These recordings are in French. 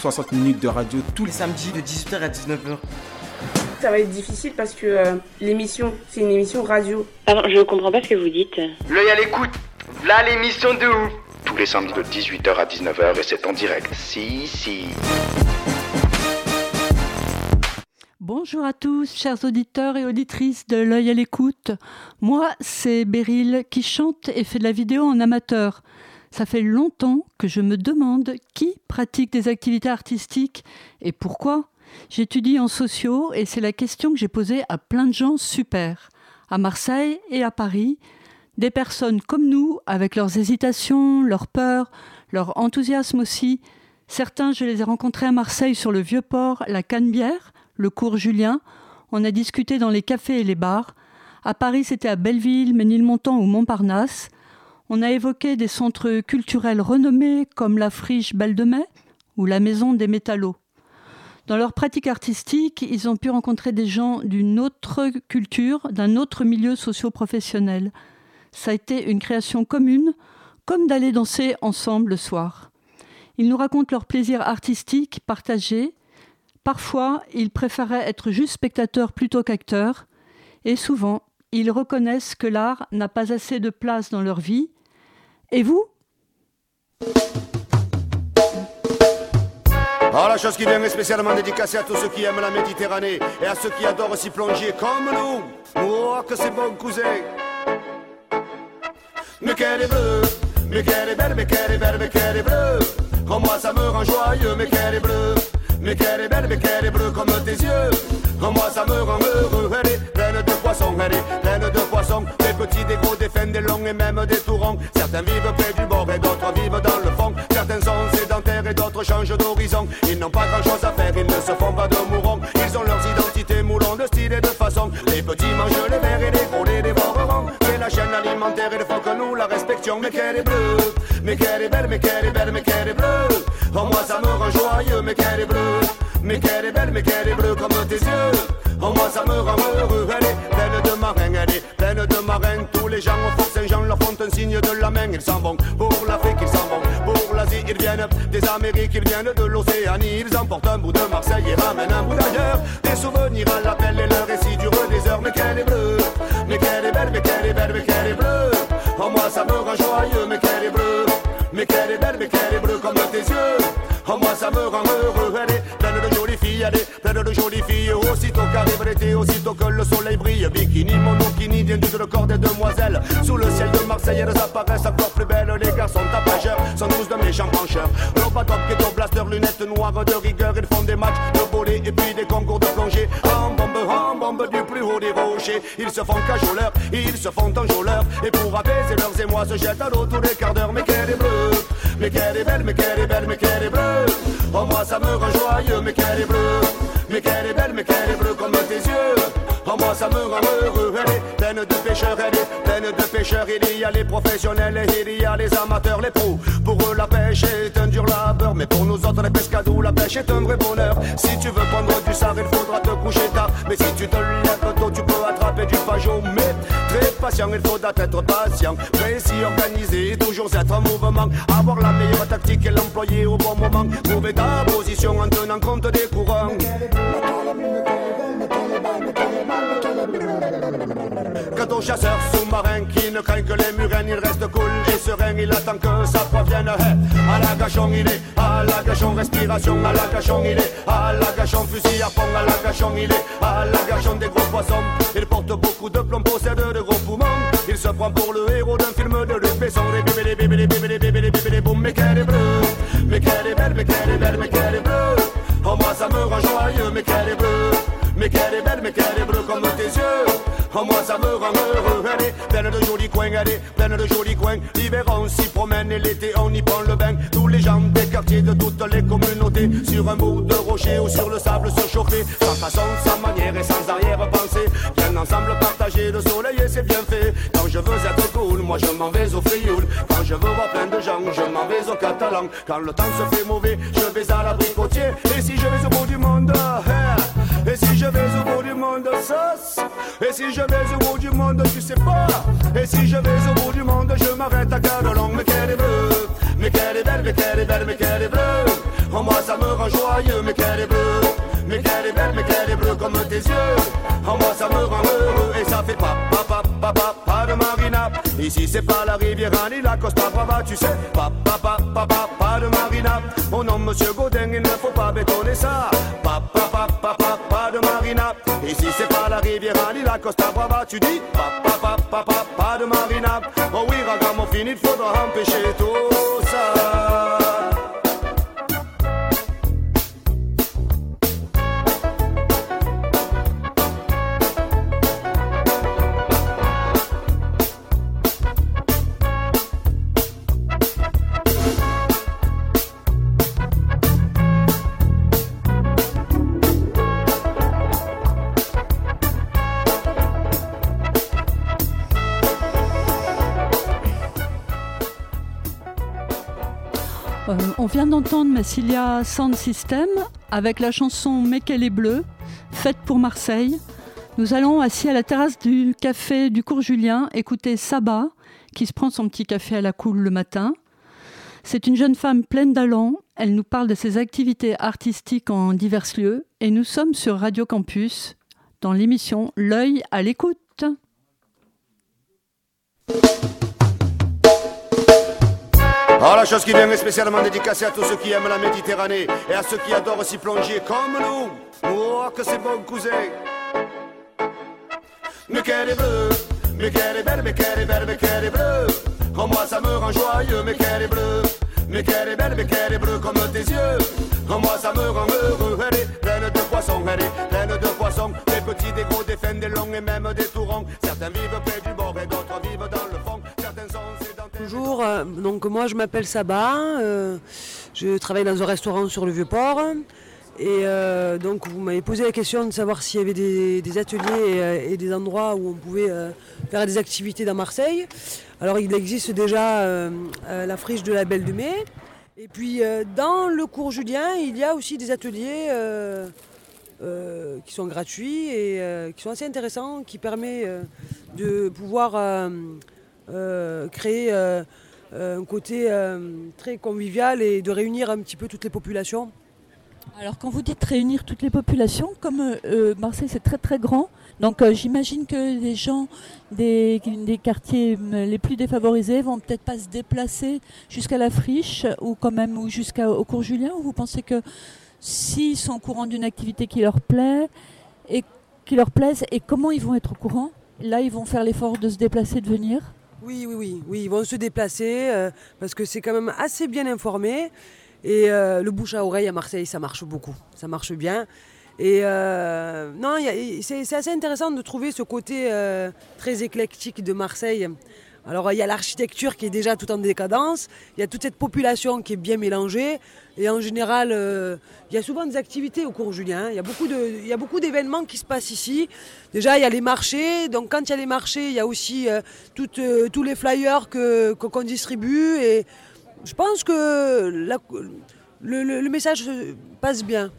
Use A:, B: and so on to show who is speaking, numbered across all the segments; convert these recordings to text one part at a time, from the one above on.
A: 60 minutes de radio tous
B: les
A: les
B: samedis de 18h à 19h.
C: Ça va être difficile parce que euh, l'émission, c'est une émission radio.
D: Pardon, je comprends pas ce que vous dites.
B: L'œil à l'écoute, là l'émission de ouf.
E: tous les samedis de 18h à 19h et c'est en direct. Si, si.
F: Bonjour à tous, chers auditeurs et auditrices de l'œil à l'écoute. Moi, c'est Beryl qui chante et fait de la vidéo en amateur. Ça fait longtemps que je me demande qui pratique des activités artistiques et pourquoi. J'étudie en sociaux et c'est la question que j'ai posée à plein de gens super. À Marseille et à Paris, des personnes comme nous, avec leurs hésitations, leurs peurs, leur enthousiasme aussi. Certains, je les ai rencontrés à Marseille sur le Vieux-Port, la Canebière, le cours Julien. On a discuté dans les cafés et les bars. À Paris, c'était à Belleville, Ménilmontant ou Montparnasse. On a évoqué des centres culturels renommés comme la Friche Belle de Mai ou la Maison des Métallos. Dans leur pratique artistique, ils ont pu rencontrer des gens d'une autre culture, d'un autre milieu socio-professionnel. Ça a été une création commune, comme d'aller danser ensemble le soir. Ils nous racontent leur plaisir artistique partagé. Parfois, ils préféraient être juste spectateurs plutôt qu'acteurs. Et souvent, ils reconnaissent que l'art n'a pas assez de place dans leur vie. Et vous
G: Alors la chose qui vient est spécialement dédicacée à tous ceux qui aiment la Méditerranée et à ceux qui adorent s'y plonger comme nous. Oh, que c'est bon, cousin. Mais qu'elle est bleue, mais qu'elle est belle, mais qu'elle est belle, mais qu'elle est bleue. Oh, moi ça me rend joyeux, mais qu'elle est bleue. Mais qu'elle est belle, mais qu'elle est bleue comme tes yeux. Oh, moi ça me rend heureux, elle est pleine de poissons, elle est pleine de petits, des gros, des fins, des longs et même des tourons. Certains vivent près du bord et d'autres vivent dans le fond. Certains sont sédentaires et d'autres changent d'horizon. Ils n'ont pas grand chose à faire, ils ne se font pas de mourons. Ils ont leurs identités moulons de style et de façon. Les petits mangent les verres et les gros les dévoreront. C'est la chaîne alimentaire, il faut que nous la respections. Mais qu'elle est bleue, mais qu'elle est belle, mais qu'elle est belle, mais qu'elle est bleue. Oh, moi ça me rend joyeux, mais qu'elle est bleue. Mais qu'elle est belle, mais qu'elle est bleue comme tes yeux. Oh, moi ça me rend heureux, les gens au Saint-Jean leur font un signe de la main. Ils s'en vont pour l'Afrique, ils s'en vont pour l'Asie. Ils viennent des Amériques, ils viennent de l'Océanie. Ils emportent un bout de Marseille et ramènent un bout d'ailleurs. Des souvenirs à l'appel et le récit durent des heures. Mais qu'elle est bleue, mais qu'elle est belle, mais qu'elle est belle, mais qu'elle est bleue. Oh, moi ça me rend joyeux, mais qu'elle est bleue. Mais qu'elle est belle, mais qu'elle est bleue comme tes yeux. Oh, moi ça me rend heureux, elle est pleine de jolies filles, elle est pleine de jolies filles. Aussitôt qu'arrive l'été, aussitôt que le soleil brille, bikini, monokini, viennent tout le corps des Sous le ciel de Marseille, elles apparaissent encore plus belles. Les garçons tapageurs sont tous de méchants brancheurs. Robotop, ghetto blaster, lunettes noires de rigueur. Ils font des matchs de volley et puis des concours de plongée. En bombe, en bombe du plus haut des rochers. Ils se font cajoleurs, ils se font enjôleurs. Et pour apaiser leurs émois, se jettent à l'eau tous les quarts d'heure. Mais qu'elle est bleue, mais qu'elle est belle, mais qu'elle est belle, mais qu'elle est bleue. Oh, moi ça me rend joyeux, mais qu'elle est bleue. Mais qu'elle est belle, mais qu'elle est bleue comme tes yeux. Oh, moi ça me rend heureux, elle est pleine de pêcheurs, elle est pêcheurs. Il y a les professionnels et il y a les amateurs, les pros. Pour eux, la pêche est un dur labeur, mais pour nous autres, les pescados, la pêche est un vrai bonheur. Si tu veux prendre du sard, il faudra te coucher tard. Mais si tu te lèves tôt, tu peux attraper du fagot. Mais très patient, il faudra être patient. Précis, organisé, toujours être en mouvement. Avoir la meilleure tactique et l'employer au bon moment. Trouver ta position en tenant compte des courants. Quant aux chasseurs sous-marins qui ne craignent que les murènes, il reste cool et serein, il attend que ça provienne. Hey, à la gachon, il est, à la gachon, respiration, à la gachon, il est, à la gachon, fusil à fond, à la gachon, il est, à la gachon des gros poissons. Il porte beaucoup de plomb, possède de gros poumons. Il se prend pour le héros d'un film de Luc Besson. Les bébés, les bébés, les bébés, les bébés, les bébés, les boum, mais qu'elle est bleue, mais qu'elle est belle, mais qu'elle est belle, mais qu'elle est bleue. Oh, moi ça me rend joyeux, mais qu'elle est bleue. Mais qu'elle est belle, mais qu'elle est bleue. Moi ça me rend heureux. Est pleine de jolis coins, est pleine de jolis coins. L'hiver on s'y promène et l'été on y prend le bain. Tous les gens des quartiers de toutes les communautés, sur un bout de rocher ou sur le sable se chauffer, sans façon, sans manière et sans arrière-pensée, bien ensemble partager le soleil et c'est bien fait. Quand je veux être cool, moi je m'en vais au frioul. Quand je veux voir plein de gens, je m'en vais au catalan. Quand le temps se fait mauvais, je vais à l'abricotier. Et si je vais au bout du monde, vais au bout du monde, sauce. Et si je vais au bout du monde, tu sais pas. Et si je vais au bout du monde, je m'arrête à Cadolong. Mais qu'elle est bleue, mais qu'elle est belle, mais qu'elle est belle, mais qu'elle est bleue. En moi ça me rend joyeux, mais qu'elle est bleue. Mais qu'elle est belle, mais qu'elle est bleue comme tes yeux. En moi ça me rend heureux et ça fait pas, pas, pas, pas, de marina. Ici c'est pas la rivière ni la Costa Brava, tu sais. Pas, pas, pas, pas, de marina. Mon nom monsieur Godin, il ne faut pas bétonner ça. Pas, pas, Costa Brava, tu dis. Pas, pas, pas, pas, de marina. Oh oui, ragamuffin, il faudra empêcher tout
H: Massilia Sound System avec la chanson est bleue, faite pour Marseille. Nous allons, assis à la terrasse du café du cours Julien, écouter Saba, qui se prend son petit café à la cool le matin. C'est une jeune femme pleine d'allant. Elle nous parle de ses activités artistiques en divers lieux. Et nous sommes sur Radio Campus, dans l'émission L'œil à l'écoute.
G: Alors la chose qui vient est spécialement dédicacée à tous ceux qui aiment la Méditerranée et à ceux qui adorent s'y plonger comme nous. Oh que c'est bon cousin. Mais qu'elle est bleue, mais qu'elle est belle, mais qu'elle est belle, mais qu'elle est bleue. En moi ça me rend joyeux, mais qu'elle est bleue. Mais qu'elle est belle, mais qu'elle est bleue comme tes yeux. En moi ça me rend heureux. Elle est pleine de poissons, elle est pleine de poissons. Des petits, des gros, des fins, des longs et même des tourons. Certains vivent près du bord et d'autres vivent
I: Bonjour, euh, donc moi je m'appelle Saba, euh, je travaille dans un restaurant sur le Vieux-Port. Et euh, donc vous m'avez posé la question de savoir s'il y avait des, ateliers et, euh, et des endroits où on pouvait faire des activités dans Marseille. Alors il existe déjà la friche de la Belle de Mai. Et puis dans le cours Julien, il y a aussi des ateliers qui sont gratuits et qui sont assez intéressants, qui permettent de pouvoir créer euh, un côté euh, très convivial et de réunir un petit peu toutes les populations.
H: Alors quand vous dites réunir toutes les populations, comme euh, euh, Marseille c'est très très grand, donc euh, j'imagine que les gens des, quartiers euh, les plus défavorisés vont peut-être pas se déplacer jusqu'à la friche ou quand même ou jusqu'au cours Julien ou vous pensez que s'ils sont au courant d'une activité qui leur plaît et qui leur plaise et comment ils vont être au courant? Là ils vont faire l'effort de se déplacer, de venir?
I: Oui, oui, oui, oui, ils vont se déplacer euh, parce que c'est quand même assez bien informé. Et euh, le bouche à oreille à Marseille, ça marche beaucoup, ça marche bien. Et euh, non, c'est assez intéressant de trouver ce côté très éclectique de Marseille. Alors il y a l'architecture qui est déjà tout en décadence, il y a toute cette population qui est bien mélangée, et en général, euh, il y a souvent des activités au cours Julien. Il y a beaucoup de- il y a beaucoup d'événements qui se passent ici. Déjà, il y a les marchés, donc quand il y a les marchés, il y a aussi euh, euh, tous les flyers que- qu'on distribue, et je pense que le, le- message passe bien.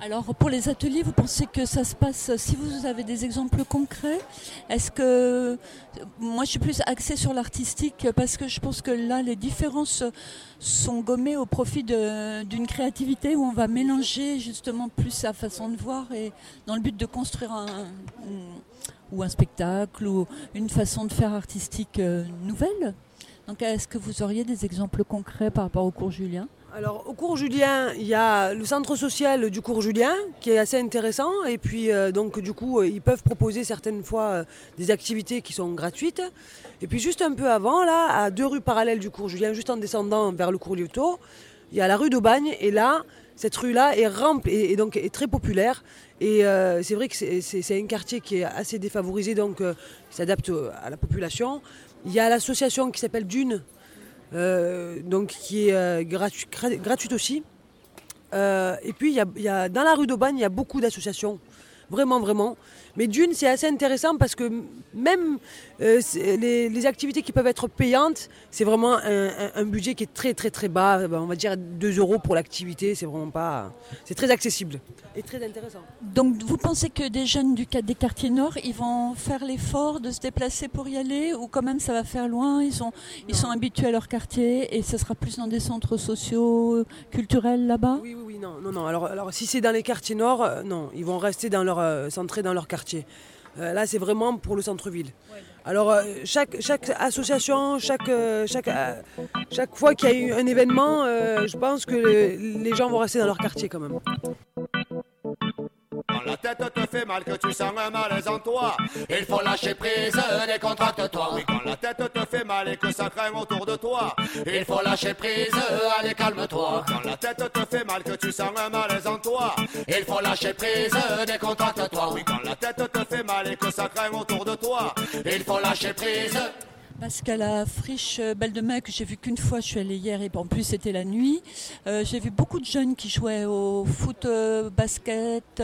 H: Alors pour les ateliers, vous pensez que ça se passe, si vous avez des exemples concrets, est-ce que moi je suis plus axée sur l'artistique parce que je pense que là les différences sont gommées au profit d'une créativité où on va mélanger justement plus sa façon de voir et dans le but de construire un, ou un spectacle ou une façon de faire artistique euh, nouvelle. Donc est-ce que vous auriez des exemples concrets par rapport au cours Julien?
I: Alors, au cours Julien, il y a le centre social du cours Julien qui est assez intéressant. Et puis, euh, donc, du coup, euh, ils peuvent proposer certaines fois euh, des activités qui sont gratuites. Et puis, juste un peu avant, là, à deux rues parallèles du cours Julien, juste en descendant vers le cours Lieutot, il y a la rue d'Aubagne. Et là, cette rue-là est remplie et, donc est très populaire. Et c'est vrai que c'est- un quartier qui est assez défavorisé, donc qui s'adapte à la population. Il y a l'association qui s'appelle Dune, donc qui est euh, gratu- gra- gratuite aussi. Euh, et puis y a- dans la rue d'Aubagne, il y a beaucoup d'associations, vraiment, vraiment. Mais d'une, c'est assez intéressant parce que même euh, les, les activités qui peuvent être payantes, c'est vraiment un, un- un budget qui est très, très, très bas. Ben, On va dire 2 euros pour l'activité, c'est vraiment pas. C'est très accessible et très intéressant.
H: Donc vous pensez que des jeunes du, des quartiers nord, ils vont faire l'effort de se déplacer pour y aller ou quand même ça va faire loin? Ils sont, ils sont habitués à leur quartier et ça sera plus dans des centres sociaux, culturels là-bas?
I: Oui, oui, oui, non, non, non. Alors, alors si c'est dans les quartiers nord, euh, non, ils vont rester dans leur, euh, centrés dans leur quartier. Euh, là, c'est vraiment pour le centre-ville. Alors, euh, chaque, chaque association, chaque, euh, chaque, chaque fois qu'il y a eu un événement, je pense que le- les gens vont rester dans leur quartier quand même.
G: Quand la tête te fait mal, que tu sens un malaise en toi, il faut lâcher prise, décontracte-toi. Oui, quand la tête te fait mal et que ça craint autour de toi, il faut lâcher prise, allez calme-toi. Quand la tête te fait mal, que tu sens un malaise en toi, il faut lâcher prise, décontracte-toi. Oui, quand la tête te fait mal et que ça craint autour de toi, il faut lâcher prise.
H: Parce qu'à la friche euh, Belle de Mai, que j'ai vu qu'une fois, je suis allée hier et en plus c'était la nuit, euh, j'ai vu beaucoup de jeunes qui jouaient au foot, euh, basket,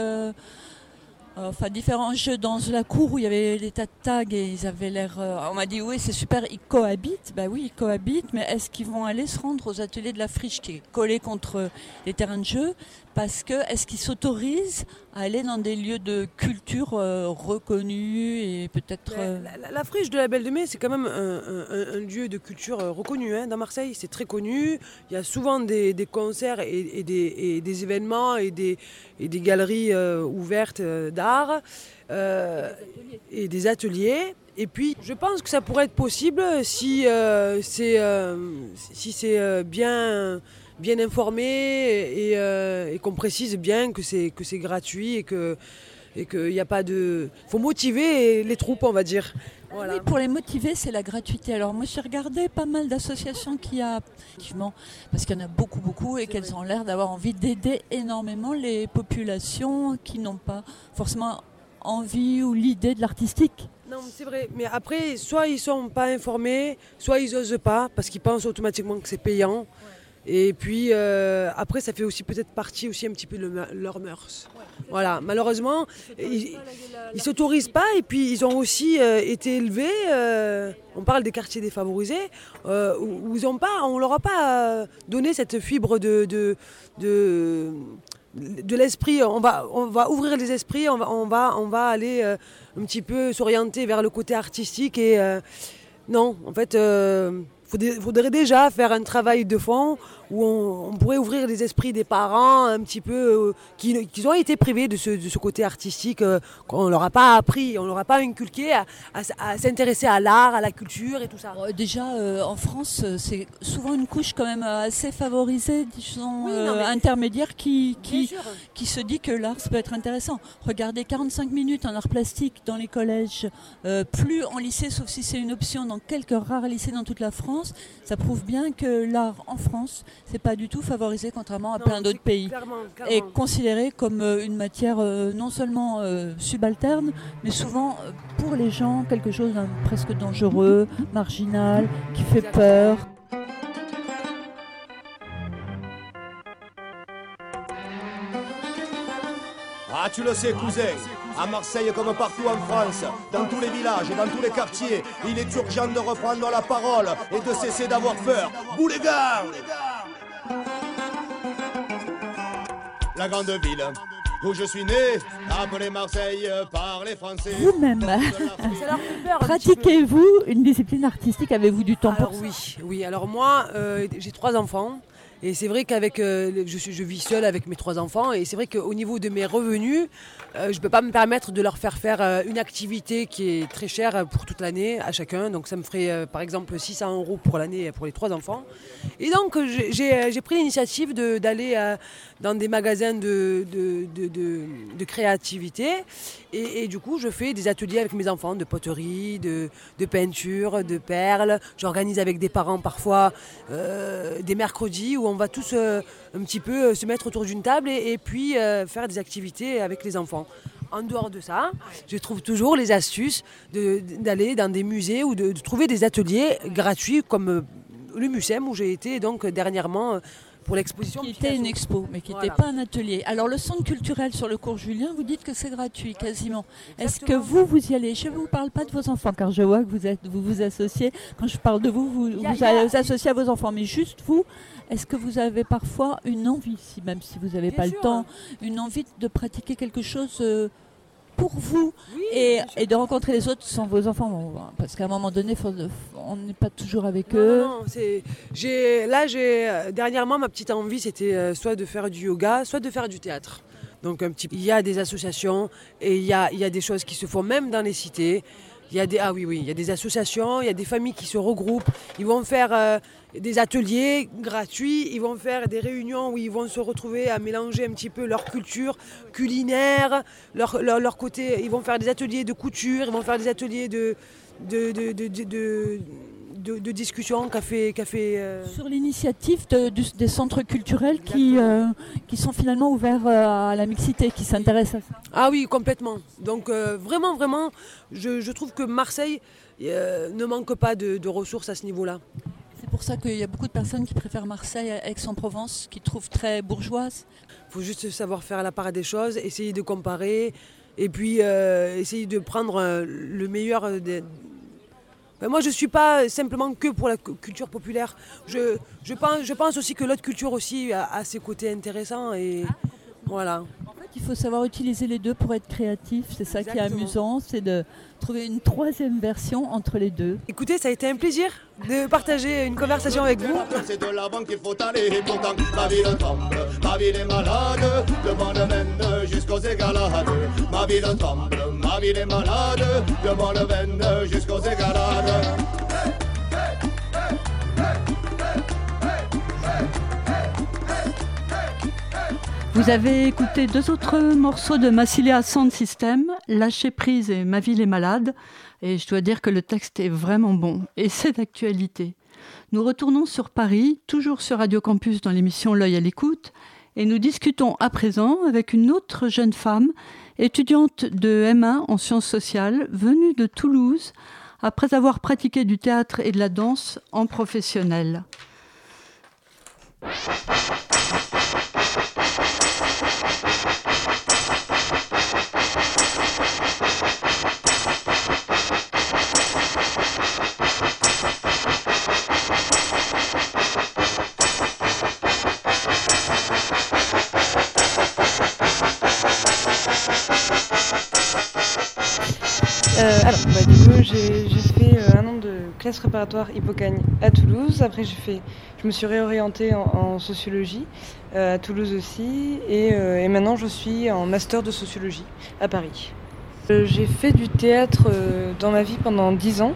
H: enfin différents jeux dans la cour où il y avait des tas de tags et ils avaient l'air... on m'a dit oui c'est super, ils cohabitent. Ben oui, ils cohabitent, mais est-ce qu'ils vont aller se rendre aux ateliers de la friche qui est collé contre les terrains de jeu? Parce que est-ce qu'ils s'autorisent à aller dans des lieux de culture euh, reconnus et peut-être... euh,
I: La, la- la friche de la Belle de Mai, c'est quand même un, un- un lieu de culture euh, reconnu hein, dans Marseille. C'est très connu. Il y a souvent des, des concerts et, et des, et des événements et des, et des galeries euh, ouvertes d'art et des ateliers. Et puis, je pense que ça pourrait être possible si c'est si c'est bien bien informé et, euh, et qu'on précise bien que c'est que c'est gratuit et que et qu'il n'y a pas de faut motiver les troupes on va dire voilà.
H: Oui, pour les motiver, c'est la gratuité. Alors moi, j'ai regardé pas mal d'associations qui a, effectivement, parce qu'il y en a beaucoup, beaucoup, et qu'elles ont l'air d'avoir envie d'aider énormément les populations qui n'ont pas forcément envie ou l'idée de l'artistique.
I: Non, c'est vrai. Mais après, soit ils sont pas informés, soit ils osent pas parce qu'ils pensent automatiquement que c'est payant. Et puis euh, après, ça fait aussi peut-être partie aussi un petit peu de le- leur mœurs. Voilà, malheureusement, ils ne s'autorisent pas et puis ils ont aussi euh, été élevés. euh, on parle des quartiers défavorisés où, ils ont pas, on leur a pas donné cette fibre de, de, de, de l'esprit. On va, on va ouvrir les esprits, on va, on va, on va aller un petit peu s'orienter vers le côté artistique et non, en fait, faudrait déjà faire un travail de fond où on, on pourrait ouvrir les esprits des parents un petit peu euh, qui, qui ont été privés de ce, de ce côté artistique euh, qu'on leur a pas appris, on leur a pas inculqué à, s'intéresser à l'art, à la culture et tout ça.
H: Euh, Déjà, euh, en France, c'est souvent une couche quand même assez favorisée, disons,
I: Oui, non, mais-
H: intermédiaire, qui, qui, qui se dit que l'art, ça peut être intéressant. Regardez 45 minutes en art plastique dans les collèges, plus en lycée, sauf si c'est une option dans quelques rares lycées dans toute la France, ça prouve bien que l'art en France, c'est pas du tout favorisé, contrairement à
I: Non,
H: plein d'autres pays.
I: clairement,
H: Et considéré comme euh, une matière euh, non seulement euh, subalterne, mais souvent pour les gens quelque chose d'un presque dangereux, marginal, qui fait peur.
G: Ah, tu le sais, cousin. À Marseille comme partout en France, dans tous les villages et dans tous les quartiers, il est urgent de reprendre la parole et de cesser d'avoir peur. La grande ville où je suis né, appelée Marseille par les Français.
H: Vous-même, pratiquez-vous une discipline artistique Avez-vous du temps
I: Alors
H: pour ça
I: oui, oui. Alors moi, euh, j'ai trois enfants. Et c'est vrai qu'avec, euh, je, vis seule avec mes trois enfants. Et c'est vrai qu'au niveau de mes revenus, euh, je ne peux pas me permettre de leur faire faire euh, une activité qui est très chère pour toute l'année à chacun. Donc ça me ferait par exemple 600 euros pour l'année pour les trois enfants. Et donc j'ai- pris l'initiative d'aller dans des magasins de, de, de- créativité. Et, du coup, je fais des ateliers avec mes enfants de poterie, de, peinture, de perles. J'organise avec des parents parfois euh, des mercredis où on va tous euh, un petit peu euh, se mettre autour d'une table et, puis faire des activités avec les enfants. En dehors de ça, je trouve toujours les astuces d'aller dans des musées ou de, trouver des ateliers gratuits comme le MUSEM où j'ai été donc dernièrement pour l'exposition.
H: Qui était une expo, mais qui n'était pas un atelier. Alors le centre culturel sur le cours Julien, vous dites que c'est gratuit quasiment. Est-ce que vous, vous y allez? Je ne vous parle pas de vos enfants, car je vois que vous êtes, vous, vous associez. Quand je parle de vous, vous vous, associez à vos enfants, mais juste vous. Est-ce que vous avez parfois une envie, si, même si vous n'avez pas le temps, une envie de pratiquer quelque chose euh, pour vous et, de rencontrer les autres sans vos enfants Parce qu'à un moment donné, on n'est pas toujours avec eux.
I: Non, j'ai, là, j'ai, euh, dernièrement, ma petite envie, c'était euh, soit de faire du yoga, soit de faire du théâtre. Donc un petit, il y a des associations et il y a, il y a des choses qui se font même dans les cités. Il y a des, ah oui, oui, il y a des associations, il y a des familles qui se regroupent. Ils vont faire euh, des ateliers gratuits, ils vont faire des réunions où ils vont se retrouver à mélanger un petit peu leur culture culinaire, leur, leur, côté. Ils vont faire des ateliers de couture, ils vont faire des ateliers de, de, de, de de, discussion fait. fait
H: euh, Sur l'initiative des centres culturels qui, euh, qui sont finalement ouverts euh, à la mixité, qui s'intéressent à ça.
I: Ah oui, complètement. Donc vraiment, vraiment, je, trouve que Marseille ne manque pas de, ressources à ce niveau-là.
H: C'est pour ça qu'il y a beaucoup de personnes qui préfèrent Marseille à Aix-en-Provence, qui trouvent très bourgeoise.
I: Il faut juste savoir faire la part des choses, essayer de comparer, et puis essayer de prendre le meilleur des ben, moi, je ne suis pas simplement que pour la culture populaire. Je, je, pense, je pense aussi que l'autre culture aussi a, ses côtés intéressants. Et voilà.
H: En fait, il faut savoir utiliser les deux pour être créatif. C'est ça qui est amusant, c'est de trouver une troisième version entre les deux.
I: Écoutez, ça a été un plaisir de partager une conversation avec vous.
G: C'est de l'avant qu'il faut aller, pourtant ma ville tremble, ma ville est malade, le le mène jusqu'aux égalades. Ma ville tremble, ma ville est malade, le le mène jusqu'aux égalades.
H: Vous avez écouté deux autres morceaux de Massilia Sound System, Lâcher prise et Ma ville est malade, et je dois dire que le texte est vraiment bon, et c'est d'actualité. Nous retournons sur Paris, toujours sur Radio Campus dans l'émission L'œil à l'écoute, et nous discutons à présent avec une autre jeune femme, étudiante de M1 en sciences sociales, venue de Toulouse, après avoir pratiqué du théâtre et de la danse en professionnel.
J: Euh, alors, bah, du coup, j'ai fait euh, un an de classe préparatoire Hippocagne à Toulouse. Après, fait, je me suis réorientée en, sociologie euh, à Toulouse aussi. Et, et, maintenant, je suis en master de sociologie à Paris. J'ai fait du théâtre dans ma vie pendant 10 ans.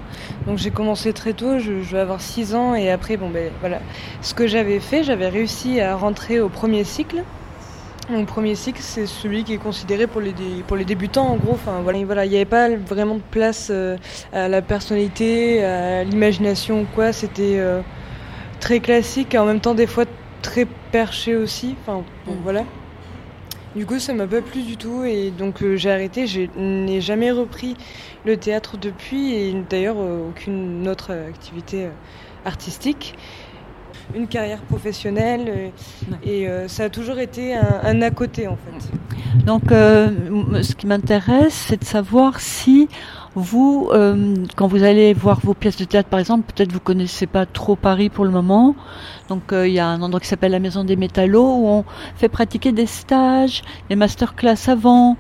J: Donc, j'ai commencé très tôt, je, je, vais avoir 6 ans. Et après, bon, ben voilà. Ce que j'avais fait, j'avais réussi à rentrer au premier cycle. Mon premier cycle, c'est celui qui est considéré pour les, pour les débutants, en gros. Enfin, voilà, voilà, il n'y avait pas vraiment de place euh, à la personnalité, à l'imagination ou quoi. C'était euh, très classique et en même temps, des fois, très perché aussi. Enfin, bon, mm. voilà. Du coup, ça m'a pas plu du tout et donc euh, j'ai arrêté. Je n'ai jamais repris le théâtre depuis et d'ailleurs aucune autre activité artistique une carrière professionnelle euh, et euh, ça a toujours été un, à côté en fait.
H: Donc euh, ce qui m'intéresse c'est de savoir si vous, quand vous allez voir vos pièces de théâtre par exemple, peut-être vous connaissez pas trop Paris pour le moment, donc il y a un endroit qui s'appelle la Maison des Métallos où on fait pratiquer des stages, des masterclass avant,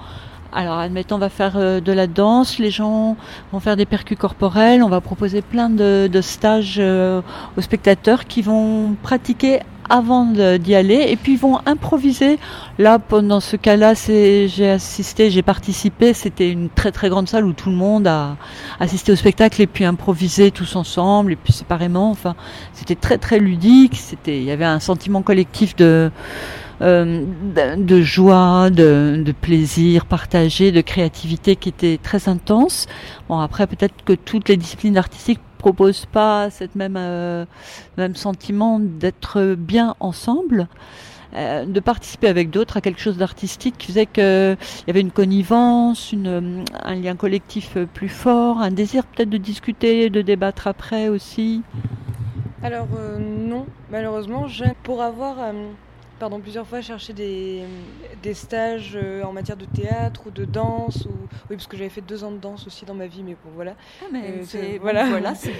H: alors, admettons, on va faire euh, de la danse, les gens vont faire des percus corporels, on va proposer plein de, stages euh, aux spectateurs qui vont pratiquer avant d'y aller et puis vont improviser. Là, pendant ce cas-là, j'ai assisté, j'ai participé. C'était une très très grande salle où tout le monde a assisté au spectacle et puis improvisé tous ensemble et puis séparément. Enfin, c'était très très ludique. C'était, il y avait un sentiment collectif de euh, de joie, de, plaisir partagé, de créativité qui était très intense. Bon, après, peut-être que toutes les disciplines artistiques proposent pas cette même euh, même sentiment d'être bien ensemble. Euh, de participer avec d'autres à quelque chose d'artistique qui faisait qu'il y avait une connivence, un lien collectif plus fort, un désir peut-être de discuter, de débattre après aussi.
J: Alors non, malheureusement, pour avoir pardon, plusieurs fois cherché des, des stages euh, en matière de théâtre ou de danse, ou oui parce que j'avais fait deux ans de danse aussi dans ma vie, mais bon voilà.
K: Ah, mais
J: Euh,
K: c'est- voilà,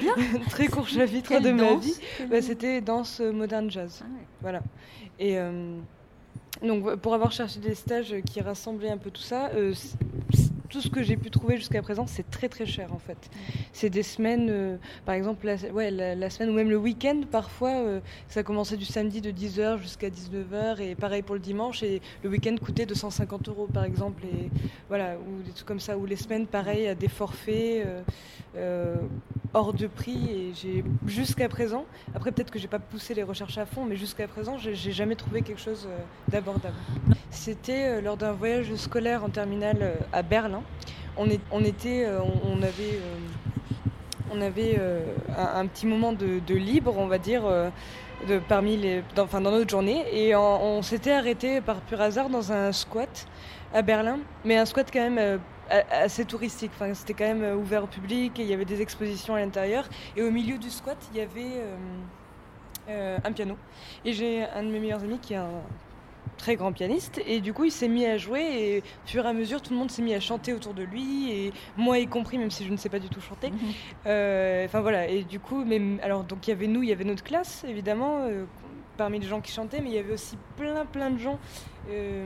K: bien.
J: Très court chapitre
K: Quelle
J: de ma vie. Bah, C'était danse euh, moderne jazz.
K: Ah
J: Voilà. Et euh, donc pour avoir cherché des stages qui rassemblaient un peu tout ça, tout ce que j'ai pu trouver jusqu'à présent, c'est très très cher en fait. C'est des semaines, euh, par exemple la, ouais, la, semaine ou même le week-end, parfois euh, ça commençait du samedi de 10h jusqu'à 19h et pareil pour le dimanche et le week-end coûtait 250 euros par exemple et voilà ou des trucs comme ça ou les semaines pareil à des forfaits euh, hors de prix et j'ai jusqu'à présent après peut-être que j'ai pas poussé les recherches à fond mais jusqu'à présent j'ai jamais trouvé quelque chose d'abordable c'était lors d'un voyage scolaire en terminale à Berlin était euh, on, avait euh, euh, un, petit moment de, libre on va dire parmi les dans, enfin, dans notre journée et on, s'était arrêté par pur hasard dans un squat à Berlin mais un squat quand même assez touristique. Enfin, c'était quand même ouvert au public et il y avait des expositions à l'intérieur. Et au milieu du squat, il y avait un piano. Et j'ai un de mes meilleurs amis qui est un très grand pianiste et du coup il s'est mis à jouer et au fur et à mesure tout le monde s'est mis à chanter autour de lui et moi y compris même si je ne sais pas du tout chanter Euh, enfin voilà et du coup mais alors donc il y avait nous il y avait notre classe évidemment euh, parmi les gens qui chantaient mais il y avait aussi plein plein de gens euh,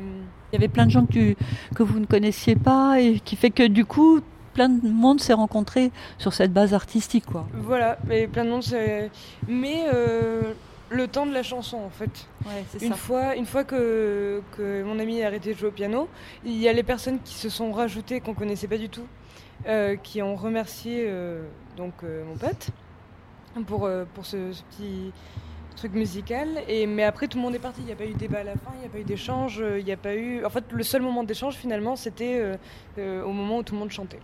K: Il y avait plein de gens que, tu- que vous ne connaissiez pas et qui fait que du coup, plein de monde s'est rencontré sur cette base artistique. Quoi.
J: Voilà, mais plein de monde. Mais le temps de la chanson, en fait. une
K: ça.
J: fois, une fois que, que mon ami a arrêté de jouer au piano, il y a les personnes qui se sont rajoutées qu'on connaissait pas du tout, euh, qui ont remercié euh, donc euh, mon pote pour euh, pour ce, ce petit truc musical. Et mais après tout le monde est parti. Il n'y a pas eu débat à la fin, il n'y a pas eu d'échange, il n'y a pas eu. En fait, le seul moment d'échange finalement, c'était au moment où tout le monde chantait.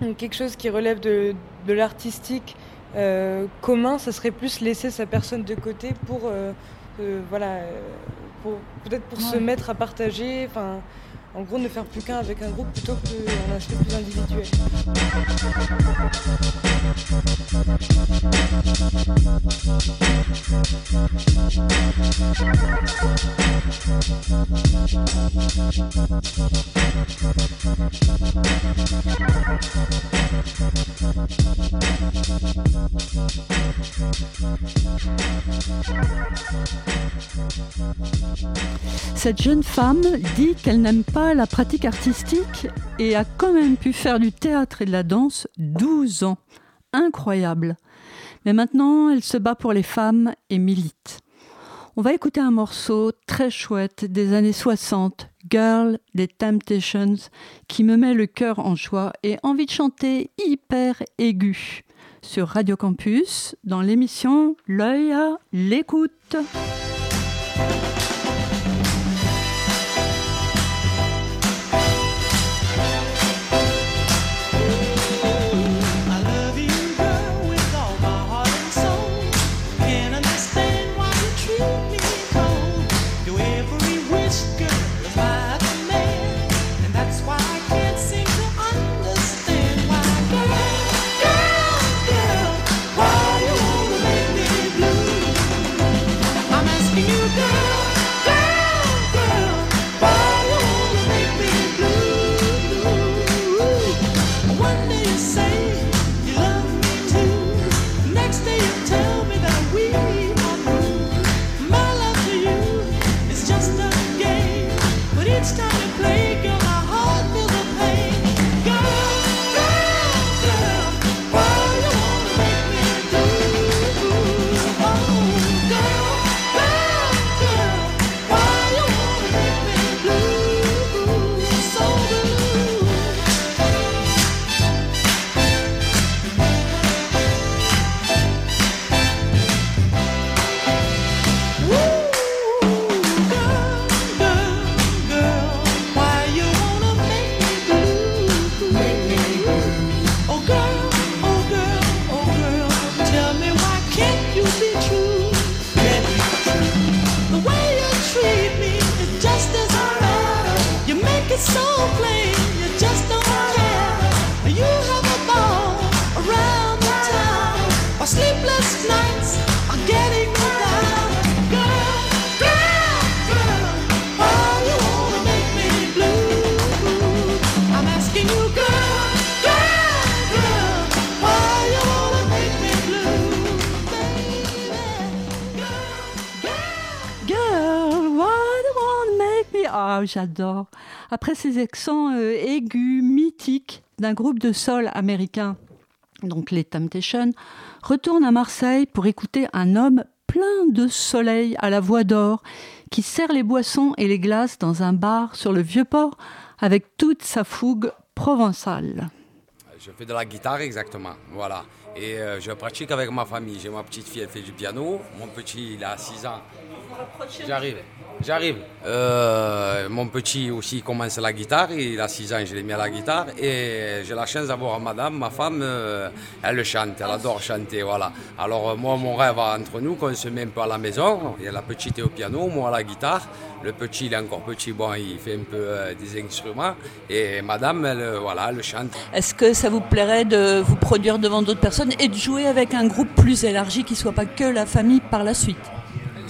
J: Donc, quelque chose qui relève de, de l'artistique euh, commun, ça serait plus laisser sa personne de côté pour, euh, euh, voilà, pour peut-être pour se mettre à partager, enfin, en gros, ne faire plus qu'un avec un groupe plutôt qu'un aspect plus individuel.
K: Cette jeune femme dit qu'elle n'aime pas la pratique artistique et a quand même pu faire du théâtre et de la danse 12 ans. Incroyable. Mais maintenant, elle se bat pour les femmes et milite. On va écouter un morceau très chouette des années 60, Girl des Temptations, qui me met le cœur en joie et envie de chanter hyper aigu sur Radio Campus dans l'émission L'œil à l'écoute.
H: J'adore. Après ces accents euh, aigus, mythiques d'un groupe de sol américain, donc les Temptations, retourne à Marseille pour écouter un homme plein de soleil à la voix d'or qui sert les boissons et les glaces dans un bar sur le Vieux-Port avec toute sa fougue provençale.
L: Je fais de la guitare exactement, voilà. Et euh, je pratique avec ma famille. J'ai ma petite fille, elle fait du piano. Mon petit, il a 6 ans. J'arrive, j'arrive. Euh, mon petit aussi commence la guitare. Il a 6 ans, je l'ai mis à la guitare. Et j'ai la chance d'avoir madame, ma femme, euh, elle chante, elle adore chanter, voilà. Alors euh, moi, mon rêve entre nous, qu'on se met un peu à la maison. Il y a la petite est au piano, moi à la guitare. Le petit, il est encore petit, bon, il fait un peu euh, des instruments. Et madame, elle, voilà, elle chante.
H: Est-ce que ça vous plairait de vous produire devant d'autres personnes et de jouer avec un groupe plus élargi qui soit pas que la famille par la suite?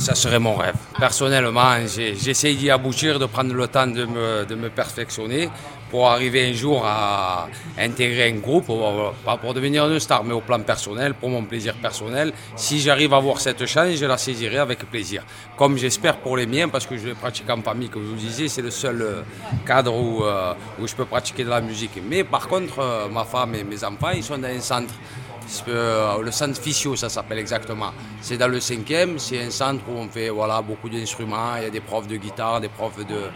L: Ça serait mon rêve. Personnellement, j'essaye d'y aboutir, de prendre le temps de me, de me perfectionner pour arriver un jour à intégrer un groupe, pas pour devenir une star, mais au plan personnel, pour mon plaisir personnel. Si j'arrive à avoir cette chance, je la saisirai avec plaisir. Comme j'espère pour les miens, parce que je pratique en famille, comme je vous disais, c'est le seul euh, cadre où, euh, où je peux pratiquer de la musique. Mais par contre, euh, ma femme et mes enfants, ils sont dans un centre. Euh, le centre Fissio, ça s'appelle exactement. C'est dans le cinquième, c'est un centre où on fait voilà, beaucoup d'instruments, il y a des profs de guitare, des profs de...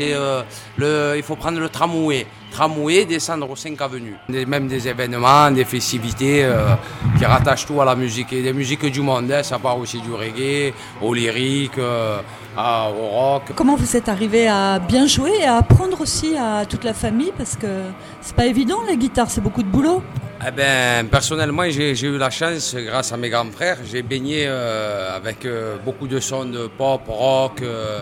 L: Euh, le, il faut prendre le tramway, tramway, descendre aux 5 avenues. Même des événements, des festivités euh, qui rattachent tout à la musique. Et des musiques du monde, hein, ça part aussi du reggae, au lyrique, au rock.
H: Comment vous êtes arrivé à bien jouer et à apprendre aussi à toute la famille? Parce que c'est pas évident, la guitare, c'est beaucoup de boulot.
L: Eh ben, personnellement, j'ai eu la chance, grâce à mes grands frères, j'ai baigné euh, avec euh, beaucoup de sons de pop, rock, euh,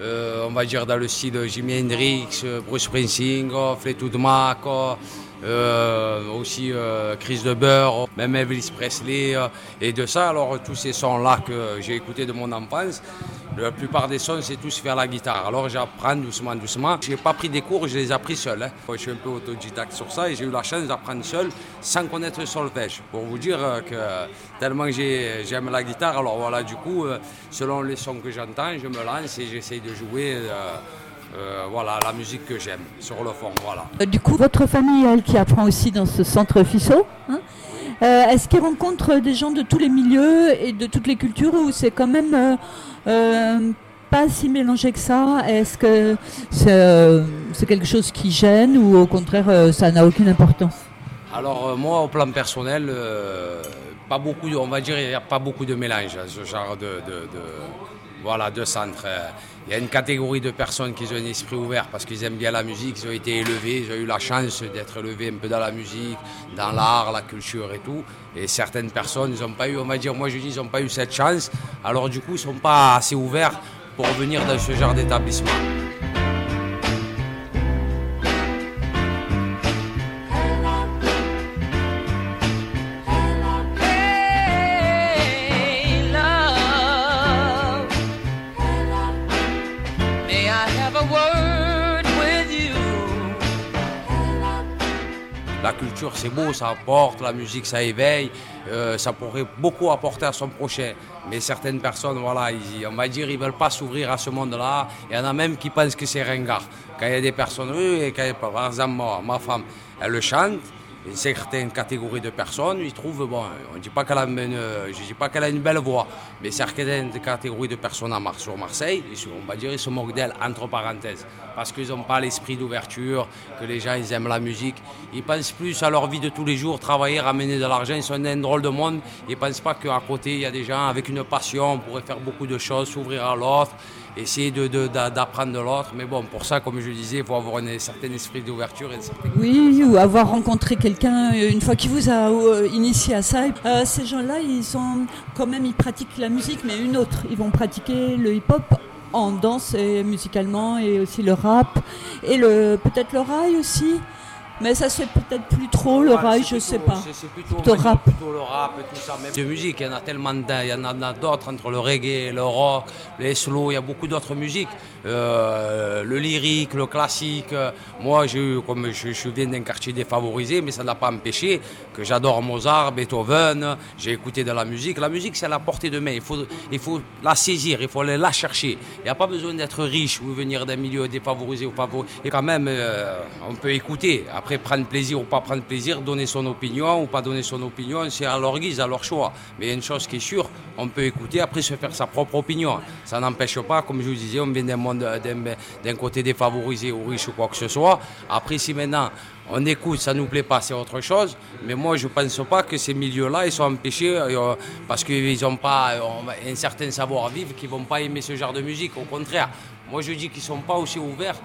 L: euh, on va dire dans le style Jimi Hendrix, euh, Bruce Springsteen, Fleetwood Mac, euh, aussi euh, Chris de Burr, même Elvis Presley, euh, et de ça, alors tous ces sons-là que j'ai écoutés de mon enfance, la plupart des sons, c'est tous faire la guitare. Alors j'apprends doucement, doucement. Je n'ai pas pris des cours, je les ai appris seul. hein. Je suis un peu autodidacte sur ça et j'ai eu la chance d'apprendre seul sans connaître le solfège. Pour vous dire euh, que tellement j'aime la guitare, alors voilà, du coup, euh, selon les sons que j'entends, je me lance et j'essaye de jouer euh, euh, voilà, la musique que j'aime sur le fond. Voilà.
H: Euh, Du coup, votre famille, elle, qui apprend aussi dans ce centre FISO, hein, euh, est-ce qu'ils rencontrent des gens de tous les milieux et de toutes les cultures ou c'est quand même euh, pas si mélangé que ça? Est-ce que c'est quelque chose qui gêne ou au contraire ça n'a aucune importance?
L: Alors moi, au plan personnel, pas beaucoup, on va dire, il n'y a pas beaucoup de mélange à ce genre de, de- de- voilà, de centre. Euh, Il y a une catégorie de personnes qui ont un esprit ouvert parce qu'ils aiment bien la musique, ils ont été élevés, ils ont eu la chance d'être élevés un peu dans la musique, dans l'art, la culture et tout. Et certaines personnes, n'ont pas eu, on va dire, moi je dis, ils n'ont pas eu cette chance. Alors du coup, ils ne sont pas assez ouverts pour venir dans ce genre d'établissement. La culture, c'est beau, ça apporte, la musique, ça éveille, euh, ça pourrait beaucoup apporter à son prochain. Mais certaines personnes, voilà, on va dire, ils veulent pas s'ouvrir à ce monde-là. Il y en a même qui pensent que c'est ringard. Quand il y a des personnes, oui, quand, par exemple, ma femme, elle le chante, une certaine catégorie de personnes, ils trouvent, bon, on ne dit pas qu'elle a, une, je dis pas qu'elle a une belle voix, mais certaines catégories de personnes à sur Marseille, on va dire, ils se moquent d'elle, entre parenthèses, parce qu'ils n'ont pas l'esprit d'ouverture, que les gens, ils aiment la musique. Ils pensent plus à leur vie de tous les jours, travailler, ramener de l'argent, ils sont un drôle de monde. Ils ne pensent pas qu'à côté, il y a des gens avec une passion, on pourrait faire beaucoup de choses, s'ouvrir à l'autre, essayer de- de- d'apprendre de l'autre. Mais bon, pour ça, comme je disais, il faut avoir un certain esprit d'ouverture certaine
H: Oui, ou avoir rencontré quelqu'un euh, une fois qui vous a euh, initié à ça. Euh, ces gens-là, ils sont quand même, ils pratiquent la musique, mais une autre. Ils vont pratiquer le hip-hop en danse et musicalement et aussi le rap et le peut-être le rail aussi. Mais ça fait peut-être plus trop, le rail, je sais pas.
L: C'est plutôt,
H: Plutôt rap.
L: plutôt le rap et tout ça. Même de musique, il y en a tellement d'un, il y en a d'autres entre le reggae, le rock, les slow, il y a beaucoup d'autres musiques. Euh, le lyrique, le classique. Euh, Moi, j'ai eu- comme je, je viens d'un quartier défavorisé, mais ça n'a pas empêché que j'adore Mozart, Beethoven. J'ai écouté de la musique. La musique, c'est à la portée de main. Il faut, il faut la saisir, il faut aller la chercher. Il n'y a pas besoin d'être riche ou venir d'un milieu défavorisé ou favorisé. Et quand même, euh, on peut écouter. Après, prendre plaisir ou pas prendre plaisir, donner son opinion ou pas donner son opinion, c'est à leur guise, à leur choix. Mais une chose qui est sûre, on peut écouter, après se faire sa propre opinion. Ça n'empêche pas, comme je vous disais, on vient d'un monde d'un côté défavorisé ou riche ou quoi que ce soit. Après, si maintenant on écoute, ça nous plaît pas, c'est autre chose. Mais moi, je pense pas que ces milieux-là, ils sont empêchés euh, parce qu'ils n'ont pas euh, un certain savoir-vivre, qu'ils vont pas aimer ce genre de musique. Au contraire, moi, je dis qu'ils sont pas aussi ouverts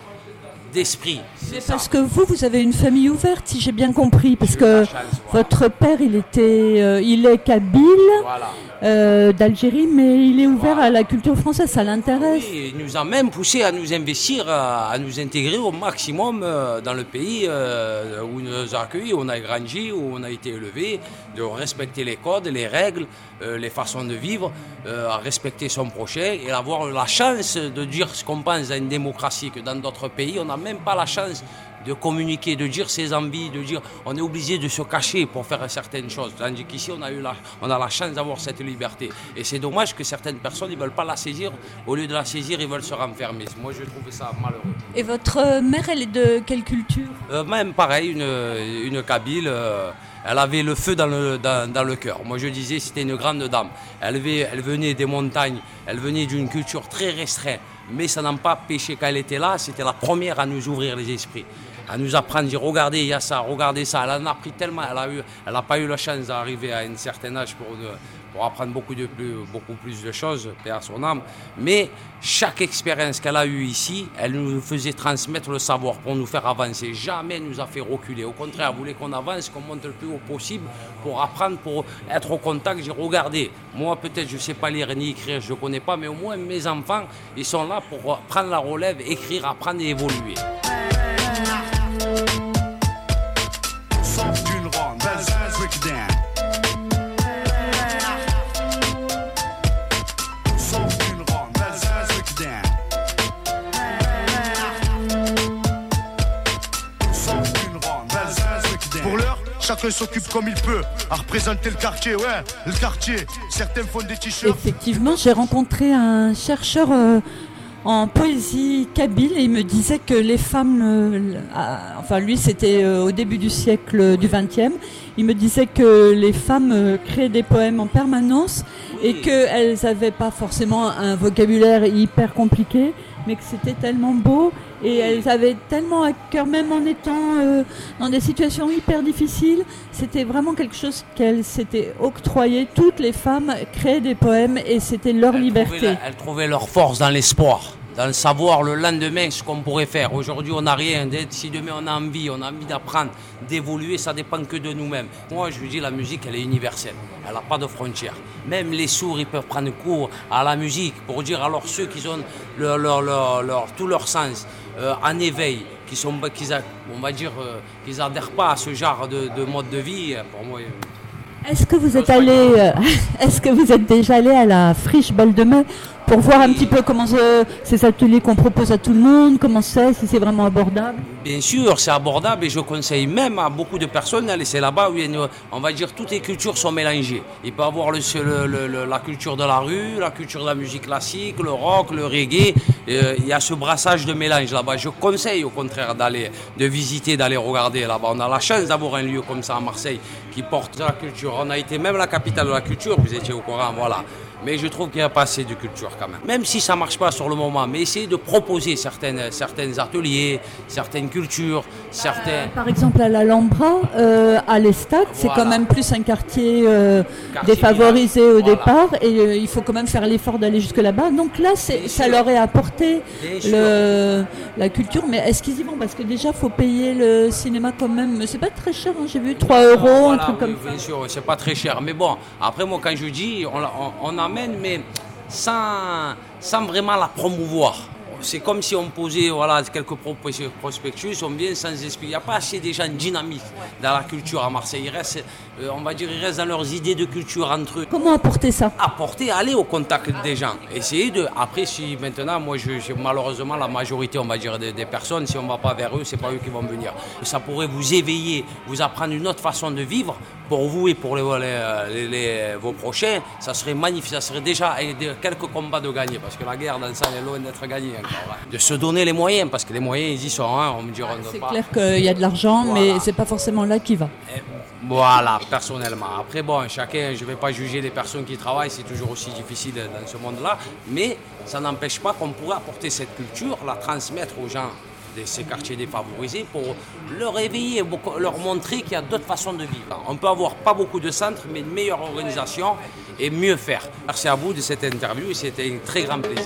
L: d'esprit. C'est ça.
H: Parce que vous, vous avez une famille ouverte, si j'ai bien compris, parce que votre père, il était, euh, il est kabyle,
L: Voilà.
H: Euh, d'Algérie, mais il est ouvert à la culture française, ça l'intéresse.
L: Il nous a même poussé à nous investir, à, à nous intégrer au maximum euh, dans le pays euh, où nous a accueillis, où on a grandi, où on a été élevé, de respecter les codes, les règles, euh, les façons de vivre, à respecter son prochain et avoir la chance de dire ce qu'on pense dans une démocratie que dans d'autres pays, on n'a même pas la chance de communiquer, de dire ses envies, de dire on est obligé de se cacher pour faire certaines choses. Tandis qu'ici, on a, eu la, on a la chance d'avoir cette liberté. Et c'est dommage que certaines personnes ne veulent pas la saisir. Au lieu de la saisir, ils veulent se renfermer. Moi, je trouve ça malheureux.
H: Et votre euh, mère, elle est de quelle culture?
L: Euh, même pareil, une, une Kabyle, euh, elle avait le feu dans le, dans, dans le cœur. Moi je disais c'était une grande dame. Elle, elle venait des montagnes, elle venait d'une culture très restreinte. Mais ça n'a pas péché quand elle était là, c'était la première à nous ouvrir les esprits. À nous apprendre, dire regardez, il y a ça, regardez ça. Elle en a appris tellement, elle n'a elle a pas eu la chance d'arriver à un certain âge pour, pour apprendre beaucoup, de plus, beaucoup plus de choses, paix à son âme. Mais chaque expérience qu'elle a eue ici, elle nous faisait transmettre le savoir pour nous faire avancer. Jamais elle nous a fait reculer. Au contraire, elle voulait qu'on avance, qu'on monte le plus haut possible pour apprendre, pour être au contact. J'ai regardé. Moi, peut-être, je ne sais pas lire ni écrire, je ne connais pas, mais au moins mes enfants, ils sont là pour prendre la relève, écrire, apprendre et évoluer.
G: Chacun s'occupe comme il peut à représenter le quartier, ouais, le quartier. Certains font des t-shirts.
H: Effectivement, j'ai rencontré un chercheur euh, en poésie kabyle et il me disait que les femmes, euh, enfin lui c'était euh, au début du siècle du XXe, il me disait que les femmes euh, créaient des poèmes en permanence et qu'elles n'avaient pas forcément un vocabulaire hyper compliqué, mais que c'était tellement beau et elles avaient tellement à cœur, même en étant euh, dans des situations hyper difficiles, c'était vraiment quelque chose qu'elles s'étaient octroyées. Toutes les femmes créaient des poèmes et c'était leur liberté.
L: trouvaient la- elles trouvaient leur force dans l'espoir, dans le savoir le lendemain ce qu'on pourrait faire. Aujourd'hui, on n'a rien. Si demain on a envie, on a envie d'apprendre, d'évoluer, ça dépend que de nous-mêmes. Moi, je vous dis, la musique, elle est universelle. Elle n'a pas de frontières. Même les sourds, ils peuvent prendre cours à la musique pour dire alors ceux qui ont leur, leur- leur- leur- tout leur sens euh, en éveil, qui sont, qui, on va dire, euh, qu'ils n'adhèrent pas à ce genre de, de mode de vie, pour moi, euh,
H: Est-ce que vous êtes allé, euh, est-ce que vous êtes déjà allé à la friche Belle de Mai pour voir un petit peu comment ces ateliers qu'on propose à tout le monde, comment c'est, si c'est vraiment abordable
L: Bien sûr, c'est abordable et je conseille même à beaucoup de personnes d'aller. C'est là-bas où on va dire toutes les cultures sont mélangées. Il peut y avoir la culture de la rue, la culture de la musique classique, le rock, le reggae. Euh, il y a ce brassage de mélange là-bas. Je conseille au contraire d'aller, de visiter, d'aller regarder là-bas. On a la chance d'avoir un lieu comme ça à Marseille qui porte la culture. On a été même la capitale de la culture, vous étiez au courant, voilà. Mais je trouve qu'il n'y a pas assez de culture quand même. Même si ça ne marche pas sur le moment, mais essayer de proposer certaines, certains ateliers, certaines cultures, certains...
H: Par exemple, à l'Alhambra, euh, à l'Estade, c'est
L: Voilà.
H: quand même plus un quartier, euh,
L: Quartier
H: défavorisé au
L: Voilà.
H: départ, et euh, il faut quand même faire l'effort d'aller jusque là-bas. Donc là, c'est- ça leur est apporté
L: Bien
H: le, la culture. Mais est-ce qu'ils y vont? Parce que déjà, faut payer le cinéma quand même. C'est pas très cher, hein, j'ai vu 3 euros, un
L: Voilà,
H: truc
L: oui,
H: comme ça.
L: Bien sûr, c'est pas très cher. Mais bon, après, moi, quand je dis, on, on- on mais sans, sans vraiment la promouvoir. c'est comme si on posait voilà, quelques pro- prospectus, on vient sans esprit. Il n'y a pas assez de gens dynamiques dans la culture à Marseille. Ils restent, euh, on va dire, ils restent dans leurs idées de culture entre eux.
H: Comment apporter ça?
L: Apporter, aller au contact des gens. Essayer de. Après, si maintenant, moi, je, malheureusement la majorité, on va dire, des, des personnes, si on ne va pas vers eux, c'est pas eux qui vont venir. Ça pourrait vous éveiller, vous apprendre une autre façon de vivre pour vous et pour les, les- les- les- vos prochains. Ça serait magnifique. Ça serait déjà quelques combats de gagner parce que la guerre dans ça elle est loin d'être gagnée encore. hein. De se donner les moyens parce que les moyens, ils y sont. hein, on me dira
H: C'est clair qu'il y a de l'argent, mais
L: Voilà.
H: c'est pas forcément là qui va.
L: Voilà, personnellement. Après, bon, chacun, je ne vais pas juger les personnes qui travaillent, c'est toujours aussi difficile dans ce monde-là, mais ça n'empêche pas qu'on pourrait apporter cette culture, la transmettre aux gens de ces quartiers défavorisés pour leur beaucoup- leur montrer qu'il y a d'autres façons de vivre. On peut avoir pas beaucoup de centres, mais une meilleure organisation et mieux faire. Merci à vous de cette interview et c'était un très grand plaisir.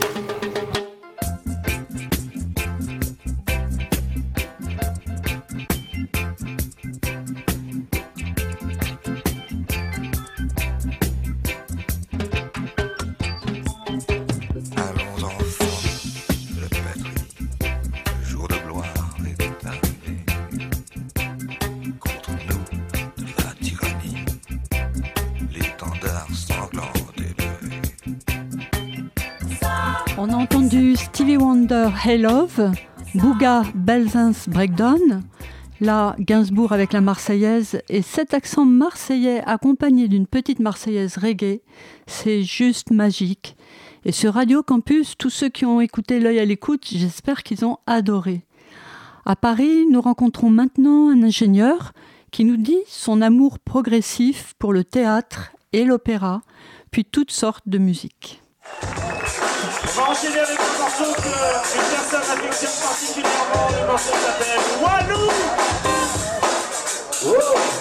H: Hey Love, Bouga Belzins Breakdown, là Gainsbourg avec la Marseillaise et cet accent marseillais accompagné d'une petite Marseillaise reggae, c'est juste magique. Et sur Radio Campus, tous ceux qui ont écouté l'œil à l'écoute, j'espère qu'ils ont adoré. À Paris, nous rencontrons maintenant un ingénieur qui nous dit son amour progressif pour le théâtre et l'opéra, puis toutes sortes de musique.
M: On va enchaîner avec un morceau que une personne particulièrement. S'appelle Walou. Oh.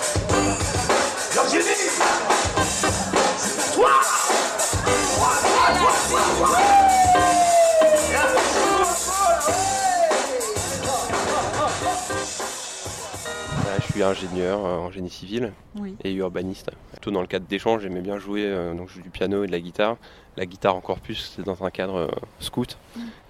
N: Suis ingénieur euh, en génie civil
H: Oui.
N: et urbaniste. Plutôt dans le cadre d'échanges, j'aimais bien jouer, euh, donc je joue du piano et de la guitare. La guitare encore plus, c'est dans un cadre euh, scout.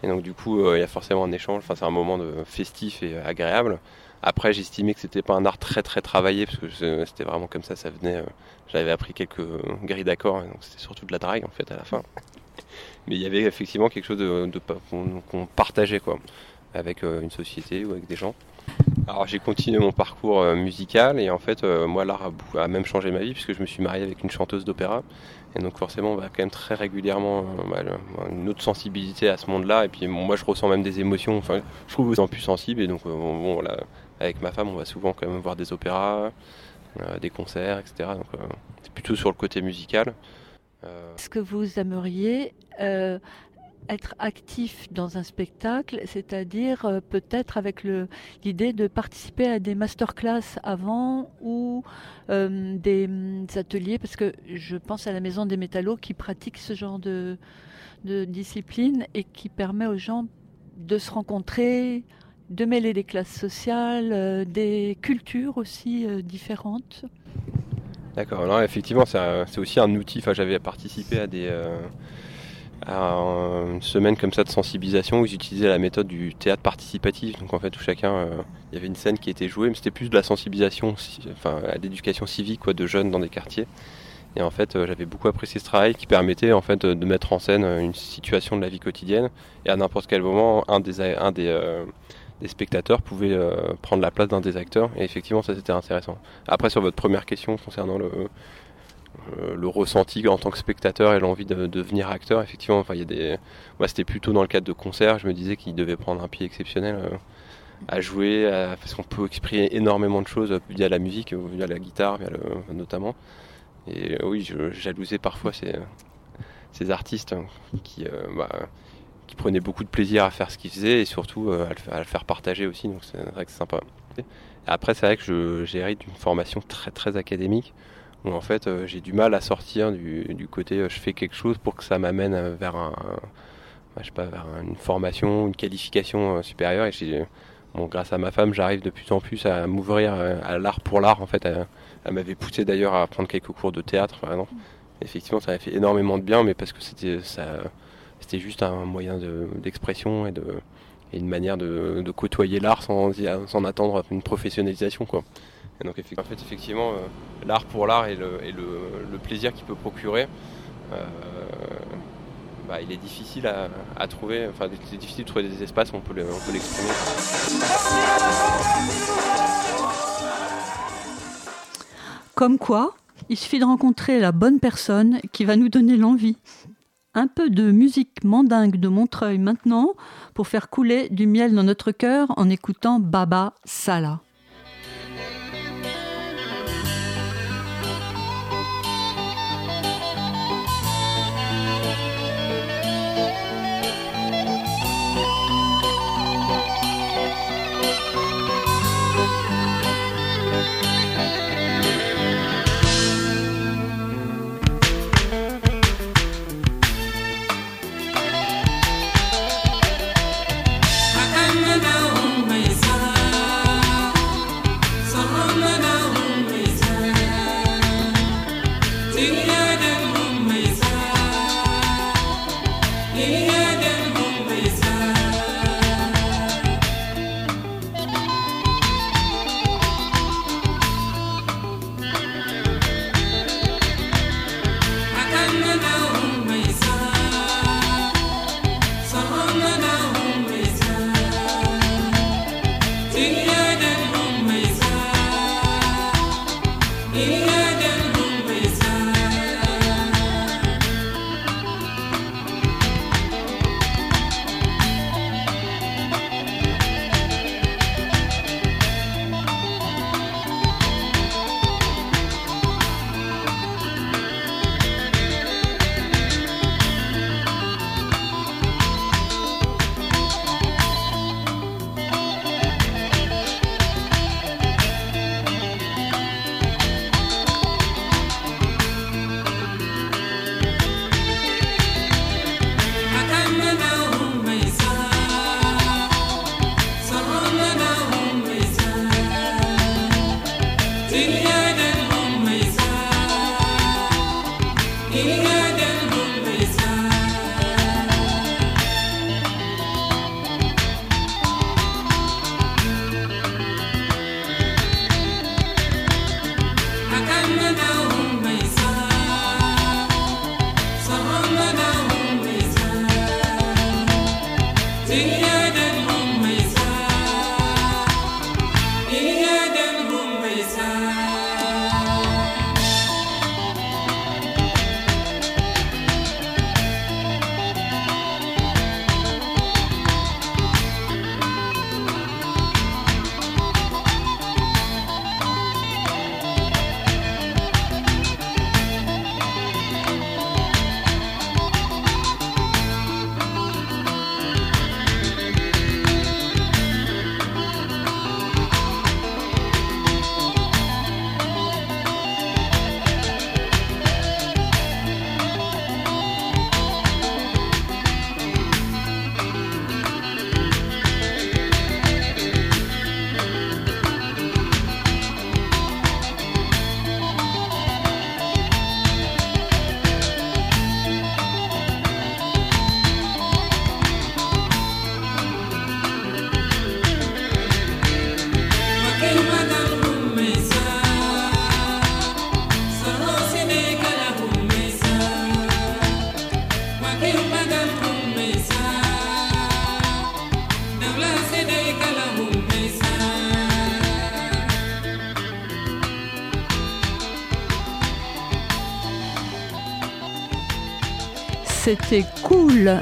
N: Et donc du coup, il y a forcément un échange, enfin, c'est un moment de festif et agréable. Après, j'estimais que c'était pas un art très très travaillé, parce que c'était vraiment comme ça, ça venait. J'avais appris quelques grilles d'accords, donc c'était surtout de la drague en fait à la fin. Mais il y avait effectivement quelque chose de, qu'on partageait quoi, avec une société ou avec des gens. Alors j'ai continué mon parcours euh, musical et en fait euh, moi l'art a, même changé ma vie puisque je me suis marié avec une chanteuse d'opéra et donc forcément on va quand même très régulièrement euh, bah, une autre sensibilité à ce monde-là et puis moi je ressens même des émotions, enfin je trouve aux plus sensible et donc bon, voilà, avec ma femme on va souvent quand même voir des opéras, des concerts etc. Donc c'est plutôt sur le côté musical.
H: Est-ce que vous aimeriez être actif dans un spectacle, c'est-à-dire euh, peut-être avec l'idée de participer à des masterclass avant ou euh, des, hum, ateliers, parce que je pense à la Maison des Métallos qui pratique ce genre de, discipline et qui permet aux gens de se rencontrer, de mêler des classes sociales, euh, des cultures aussi différentes.
N: D'accord, non, effectivement, c'est aussi un outil. Enfin, j'avais participé à des à un- une semaine comme ça de sensibilisation où ils utilisaient la méthode du théâtre participatif. Donc en fait, où chacun, euh, il y avait une scène qui était jouée, mais c'était plus de la sensibilisation, enfin, à l'éducation civique, quoi, de jeunes dans des quartiers. Et en fait, euh, j'avais beaucoup apprécié ce travail qui permettait en fait de mettre en scène euh, une situation de la vie quotidienne et à n'importe quel moment, un des un des spectateurs pouvait prendre la place d'un des acteurs et effectivement ça c'était intéressant. Après sur votre première question concernant le, le ressenti en tant que spectateur et l'envie de, de devenir acteur, effectivement, enfin, il y a des... c'était plutôt dans le cadre de concerts, je me disais qu'il devait prendre un pied exceptionnel euh, à jouer, parce qu'on peut exprimer énormément de choses via la musique, via la guitare notamment. Et euh, oui, jalousais parfois ces, artistes hein, qui, euh, bah, qui prenaient beaucoup de plaisir à faire ce qu'ils faisaient et surtout euh, à, le, faire partager aussi, donc c'est vrai que c'est sympa. Après, c'est vrai que j'hérite d'une formation très très académique où en fait euh, j'ai du mal à sortir du, du côté euh, je fais quelque chose pour que ça m'amène euh, vers un, un- je sais pas, vers une formation, une qualification supérieure et j'ai Bon, grâce à ma femme, j'arrive de plus en plus à m'ouvrir à l'art pour l'art. En fait, elle, elle m'avait poussé d'ailleurs à prendre quelques cours de théâtre, par exemple. Effectivement, ça m'a fait énormément de bien, mais parce que c'était ça, c'était juste un moyen de- d'expression et, de, et une manière de, de côtoyer l'art sans, sans attendre une professionnalisation. Quoi. Et donc en fait, effectivement, euh, l'art pour l'art et, le, et le, le plaisir qu'il peut procurer, euh, bah, il est difficile à, à trouver, enfin c'est difficile de trouver des espaces où on peut l'exprimer.
O: Comme quoi, il suffit de rencontrer la bonne personne qui va nous donner l'envie. Un peu de musique mandingue de Montreuil maintenant pour faire couler du miel dans notre cœur en écoutant Baba Sala.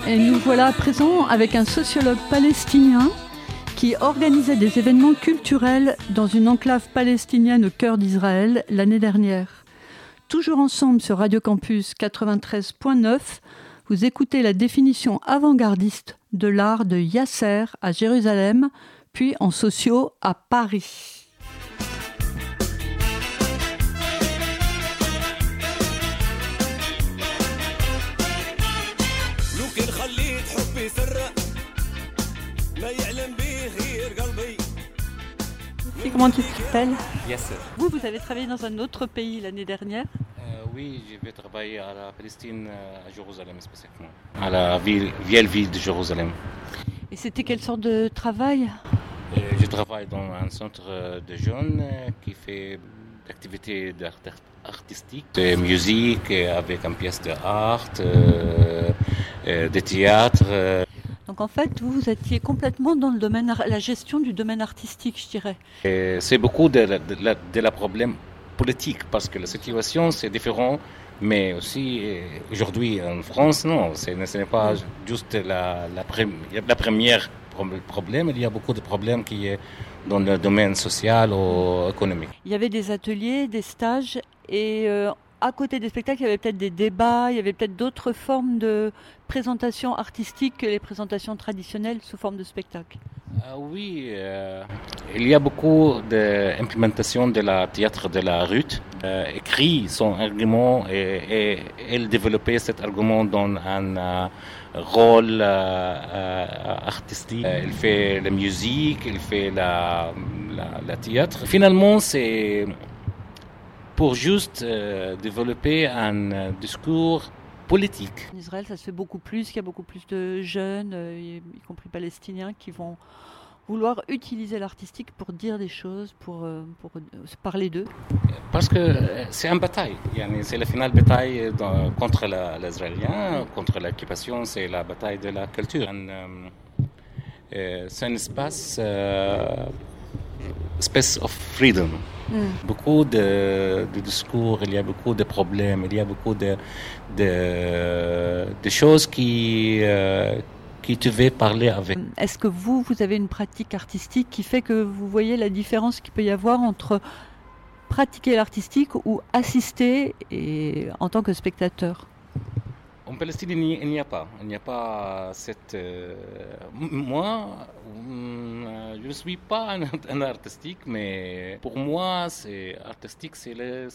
O: Et nous voilà à présent avec un sociologue palestinien qui organisait des événements culturels dans une enclave palestinienne au cœur d'Israël l'année dernière. Toujours ensemble sur Radio Campus 93.9, vous écoutez la définition avant-gardiste de l'art de Yasser à Jérusalem, puis en sociaux à Paris.
P: لو كان خليت حبي سر ما يعلم به غير قلبي
O: Et comment tu t'appelles
Q: Yasser.
O: Vous, vous avez travaillé dans un autre pays l'année dernière
Q: Euh, Oui, je vais travailler à la Palestine, euh, à Jérusalem spécifiquement, à la ville, vieille ville de Jérusalem.
H: Et c'était quelle sorte de travail
Q: Euh, Je travaille dans un centre euh, de jeunes euh, qui fait d'activités d'art artistique, de musique euh, avec une pièce d'art, euh, euh, de théâtre. euh.
H: Donc en fait, vous, étiez complètement dans le domaine, la gestion du domaine artistique, je dirais.
Q: C'est beaucoup de la, de, la, de la problème politique parce que la situation c'est différent, mais aussi euh, aujourd'hui en France, non, ce n'est pas juste la, la, première pro- problème, il y a beaucoup de problèmes qui est dans le domaine social ou économique.
H: Il y avait des ateliers, des stages, et euh, à côté des spectacles, il y avait peut-être des débats, il y avait peut-être d'autres formes de présentation artistique que les présentations traditionnelles sous forme de spectacle.
Q: Ah oui, euh, il y a beaucoup d'implémentation de la théâtre de la rue, euh, écrit son argument et, elle développait cet argument dans un euh, rôle euh, artistique. Il fait la musique, il fait la, la, la théâtre. Finalement, c'est pour juste euh, développer un euh, discours politique.
H: En Israël, ça se fait beaucoup plus, il y a beaucoup plus de jeunes, euh, y compris palestiniens, qui vont vouloir utiliser l'artistique pour dire des choses, pour, pour se parler d'eux.
Q: Parce que c'est une bataille. C'est la finale bataille contre l'Israélien, contre l'occupation, c'est la bataille de la culture. C'est un espace, euh, space of freedom.
H: Mm.
Q: Beaucoup de, discours, il y a beaucoup de problèmes, il y a beaucoup de choses qui, euh, qui tu veux parler avec.
H: Est-ce que vous, vous avez une pratique artistique qui fait que vous voyez la différence qu'il peut y avoir entre pratiquer l'artistique ou assister et, en tant que spectateur?
Q: En Palestine, il n'y- a pas. Il n'y a pas cette. euh, Moi, mm, je ne suis pas un, un artistique, mais pour moi, c'est artistique, c'est la,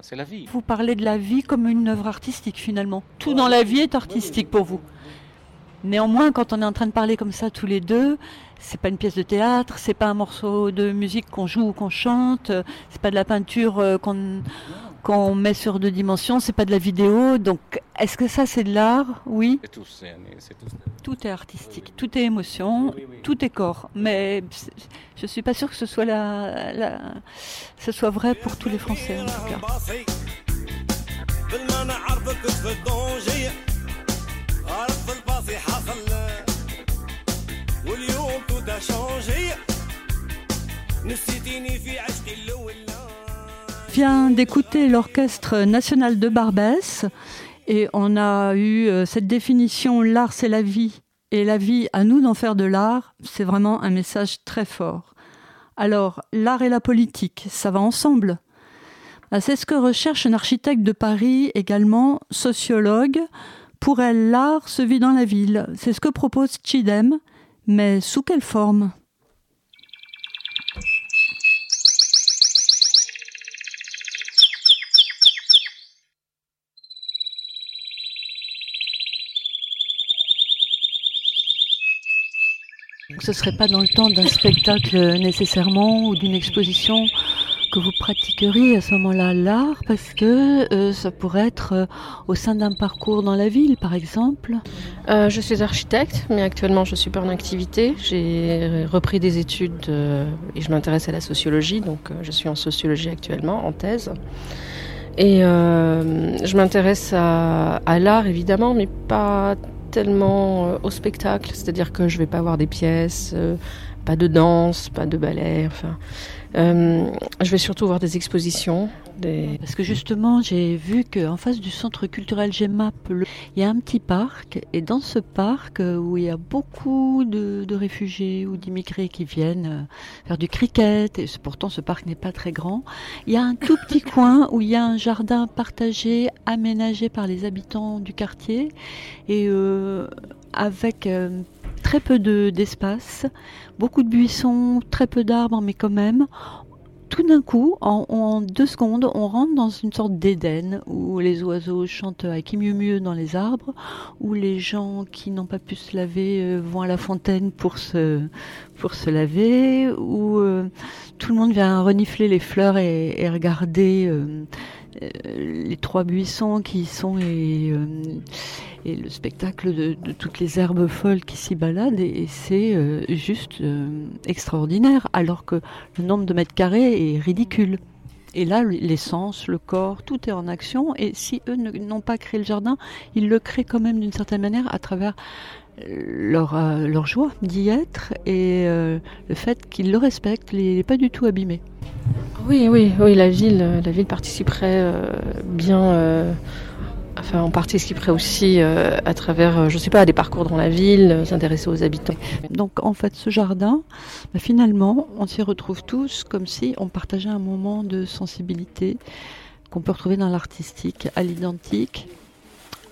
Q: c'est la vie.
H: Vous parlez de la vie comme une œuvre artistique finalement. Tout dans la vie est artistique pour vous. Néanmoins, quand on est en train de parler comme ça tous les deux, c'est pas une pièce de théâtre, c'est pas un morceau de musique qu'on joue ou qu'on chante, c'est pas de la peinture euh, qu'on qu'on met sur deux dimensions, c'est pas de la vidéo. Donc, est-ce que ça c'est de l'art Oui.
Q: C'est tout. c'est- c'est tout.
H: Tout est artistique, tout est émotion, tout est corps. Mais c'est- je suis pas sûre que ce soit la, la- ce soit vrai pour tous les Français en tout cas.
P: بالما نعرفك في الدونجي عرف في الباصي حصل واليوم تو دا شونجي نسيتيني في عشقي الاول
H: vient d'écouter l'Orchestre national de Barbès et on a eu euh, cette définition l'art c'est la vie et la vie à nous d'en faire de l'art, c'est vraiment un message très fort. Alors, l'art et la politique, ça va ensemble Ah, C'est ce que recherche un architecte de Paris, également sociologue. Pour elle, l'art se vit dans la ville. C'est ce que propose Chidem, mais sous quelle forme? Ce ne serait pas dans le temps d'un spectacle nécessairement ou d'une exposition que vous pratiqueriez à ce moment-là l'art parce que euh, ça pourrait être euh, au sein d'un parcours dans la ville par exemple?
R: Euh, je suis architecte, mais actuellement je suis pas en activité. J'ai repris des études et je m'intéresse à la sociologie, donc je suis en sociologie actuellement, en thèse. Et je m'intéresse à l'art évidemment, mais pas tellement euh, au spectacle. C'est-à-dire que je vais pas voir des pièces, euh, pas de danse, pas de ballet. Enfin, euh, je vais surtout voir des expositions. Des...
H: Parce que justement, j'ai vu qu'en face du centre culturel GEMAP, le- il y a un petit parc. Et dans ce parc, euh, où il y a beaucoup de, de réfugiés ou d'immigrés qui viennent euh, faire du cricket, et pourtant ce parc n'est pas très grand, il y a un tout petit coin où il y a un jardin partagé, aménagé par les habitants du quartier, et euh, avec euh, très peu de- d'espace, beaucoup de buissons, très peu d'arbres, mais quand même, tout d'un coup, en, deux secondes, on rentre dans une sorte d'Éden où les oiseaux chantent à qui mieux mieux dans les arbres, où les gens qui n'ont pas pu se laver euh, vont à la fontaine pour se, pour se laver, où euh, tout le monde vient renifler les fleurs et, regarder euh, les trois buissons qui y sont et, euh, le spectacle de, toutes les herbes folles qui s'y baladent. Et, c'est euh, juste euh, extraordinaire, alors que le nombre de mètres carrés est ridicule. Et là, l'essence, le corps, tout est en action. Et si eux n'ont pas créé le jardin, ils le créent quand même d'une certaine manière à travers leur, euh, leur joie d'y être et euh, le fait qu'ils le respectent, il n'est pas du tout abîmé.
R: Oui, oui, oui, la ville, euh, la ville participerait euh, bien. euh, enfin, on participerait aussi à travers, je sais pas, des parcours dans la ville, s'intéresser aux habitants.
H: Donc en fait, ce jardin, bah, finalement, on s'y retrouve tous comme si on partageait un moment de sensibilité qu'on peut retrouver dans l'artistique à l'identique.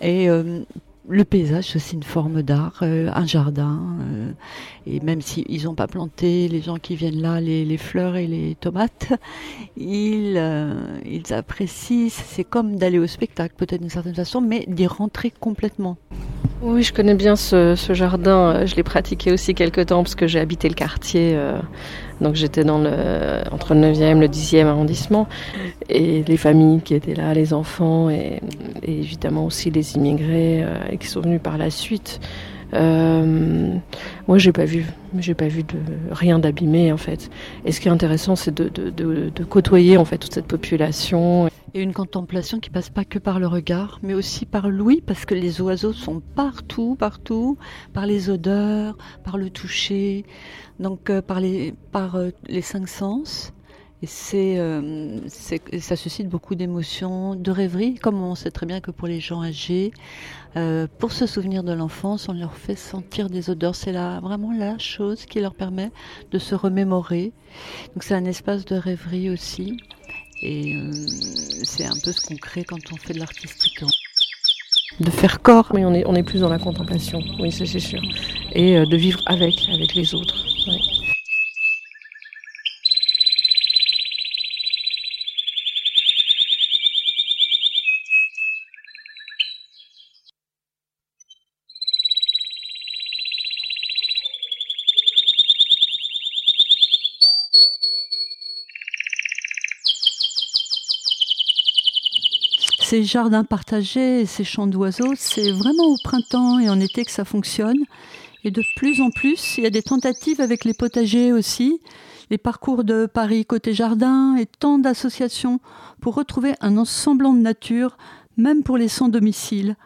H: Et le paysage, c'est aussi une forme d'art, euh, un jardin. euh, et même s'ils n'ont pas planté, les gens qui viennent là, les, fleurs et les tomates, ils, euh, ils apprécient. C'est comme d'aller au spectacle, peut-être d'une certaine façon, mais d'y rentrer complètement.
R: Oui, je connais bien ce, ce jardin. Je l'ai pratiqué aussi quelques temps parce que j'ai habité le quartier. Donc j'étais dans le, entre le 9e et le 10e arrondissement. Et les familles qui étaient là, les enfants et, évidemment aussi les immigrés euh, qui sont venus par la suite. Euh, moi, j'ai pas vu, j'ai pas vu de rien d'abîmé en fait. Et ce qui est intéressant, c'est de, de, de, de côtoyer en fait toute cette population.
H: Et une contemplation qui passe pas que par le regard, mais aussi par l'ouïe, parce que les oiseaux sont partout, partout, par les odeurs, par le toucher, donc euh, par, les, par euh, les cinq sens. Et c'est, euh, ça suscite beaucoup d'émotions, de rêveries, comme on sait très bien que pour les gens âgés, euh, pour se souvenir de l'enfance, on leur fait sentir des odeurs. C'est la, vraiment la chose qui leur permet de se remémorer. Donc c'est un espace de rêverie aussi. Et euh, c'est un peu ce qu'on crée quand on fait de l'artistique.
R: de faire corps. Oui, on est, on est plus dans la contemplation, oui, ça c'est sûr. Et euh, de vivre avec, avec les autres.
H: Ces jardins partagés et ces champs d'oiseaux, c'est vraiment au printemps et en été que ça fonctionne. Et de plus en plus, il y a des tentatives avec les potagers aussi, les parcours de Paris côté jardin et tant d'associations pour retrouver un semblant de nature, même pour les sans domicile.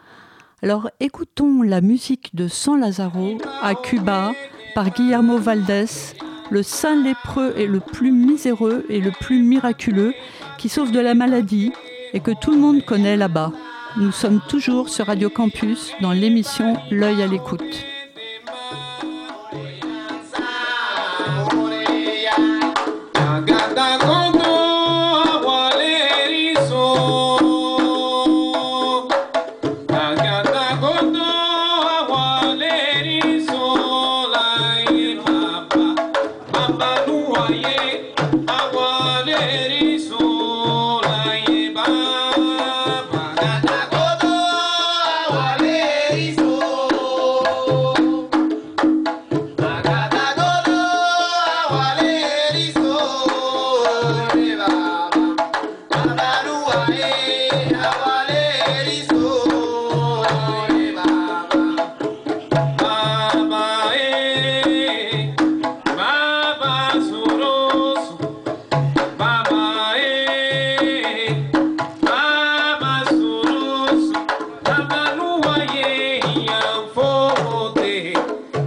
H: Alors écoutons la musique de San Lazaro à Cuba par Guillermo Valdés, le saint lépreux est le plus miséreux et le plus miraculeux qui sauve de la maladie et que tout le monde connaît là-bas. Nous sommes toujours sur Radio Campus dans l'émission L'œil à l'écoute.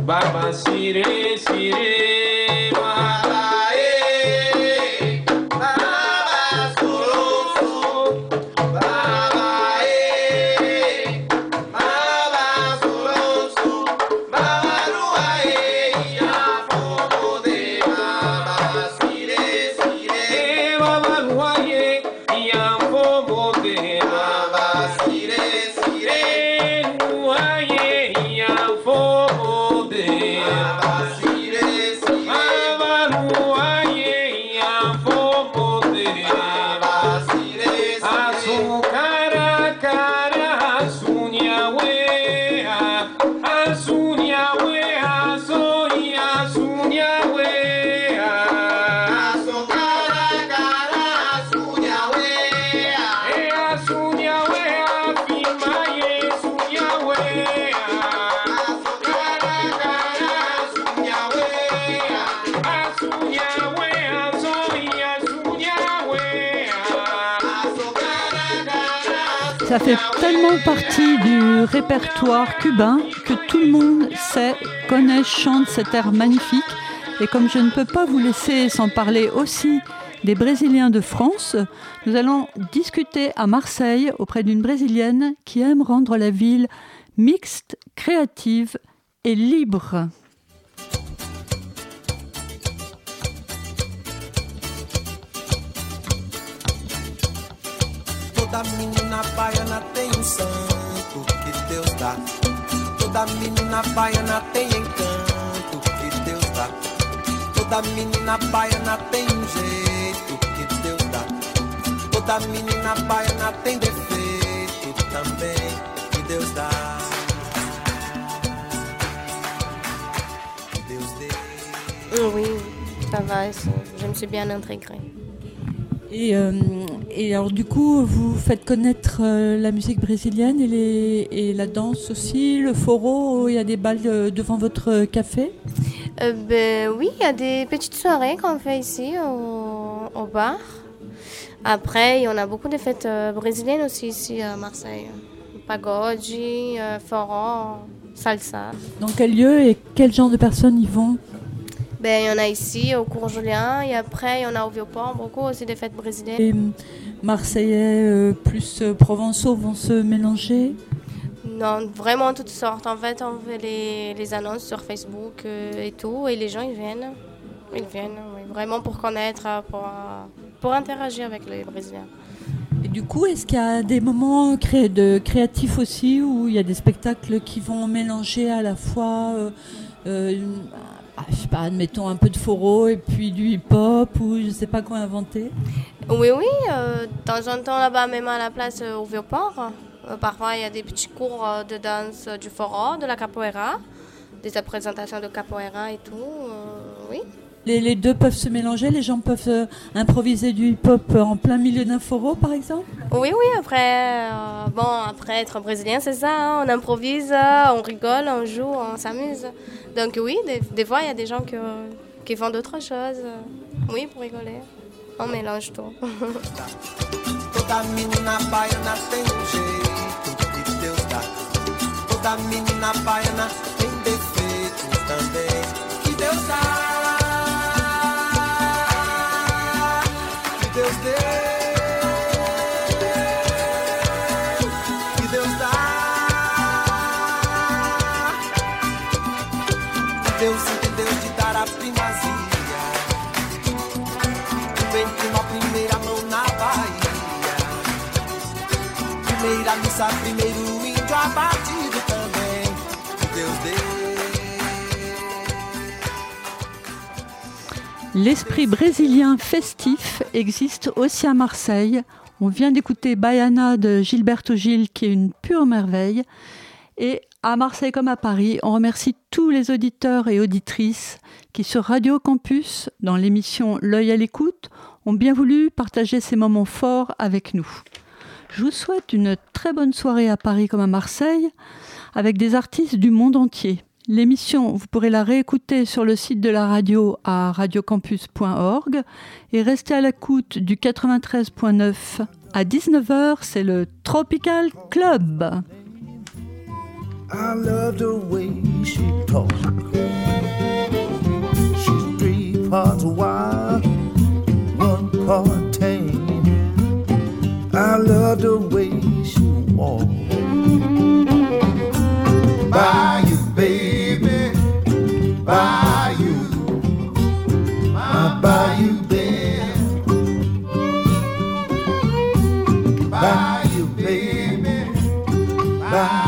P: Baba Sire Sire.
H: Ça fait tellement partie du répertoire cubain que tout le monde sait, connaît, chante cet air magnifique. Et comme je ne peux pas vous laisser sans parler aussi des Brésiliens de France, nous allons discuter à Marseille auprès d'une Brésilienne qui aime rendre la ville mixte, créative et libre.
S: Santo que Deus dá. Toda menina baiana tem encanto que Deus dá. Toda menina baiana tem um jeito que Deus dá. Toda menina baiana tem defeito também que Deus dá. Deus dê.
T: Oui, ça va, je me suis bien intégrée.
H: Et, euh, et alors du coup, vous faites connaître euh, la musique brésilienne et, les, et la danse aussi, le foro, il y a des balles euh, devant votre café?
T: Ben oui, il y a des petites soirées qu'on fait ici au, au bar. Après, il y en a beaucoup de fêtes brésiliennes aussi ici à Marseille. Pagode, forum, salsa.
H: Dans quel lieu et quel genre de personnes y vont?
T: Ben, il y en a ici au cours Julien et après, il y en a au Vieux-Port, beaucoup aussi des fêtes brésiliennes.
H: Les Marseillais euh, plus euh, provençaux vont se mélanger?
T: Non, vraiment toutes sortes. En fait, on fait les, les annonces sur Facebook euh, et tout, et les gens ils viennent. Ils viennent, oui, vraiment pour connaître, pour, pour interagir avec les Brésiliens.
H: Et du coup, est-ce qu'il y a des moments cré- de créatifs aussi où il y a des spectacles qui vont mélanger à la fois, euh, ah, je sais pas, admettons un peu de foro et puis du hip-hop ou je sais pas quoi inventer
T: Oui, oui, euh, de temps en temps là-bas, même à la place euh, au Vieux-Port. euh, parfois, il y a des petits cours euh, de danse du foro, de la capoeira, des présentations de capoeira et tout. oui.
H: Les, les deux peuvent se mélanger, les gens peuvent euh, improviser du hip-hop en plein milieu d'un foro par exemple?
T: Oui, oui, après, euh, bon, après être brésilien, c'est ça, hein, on improvise, euh, on rigole, on joue, on s'amuse. Donc oui, des, des fois, il y a des gens que- qui font d'autres choses. Oui, pour rigoler. On mélange tout.
S: Toda menina baiana tem um jeito que Deus dá. Toda menina baiana
H: L'esprit brésilien festif existe aussi à Marseille. On vient d'écouter Baiana de Gilberto Gil, qui est une pure merveille. Et à Marseille comme à Paris, on remercie tous les auditeurs et auditrices qui, sur Radio Campus, dans l'émission L'œil à l'écoute, ont bien voulu partager ces moments forts avec nous. Je vous souhaite une très bonne soirée à Paris comme à Marseille, avec des artistes du monde entier. L'émission, vous pourrez la réécouter sur le site de la radio à radiocampus.org et restez à l'écoute du 93.9 à 19h, c'est le Tropical Club.
S: I love the way she walks. By you, baby, by you, my bayou bear. By you, baby, by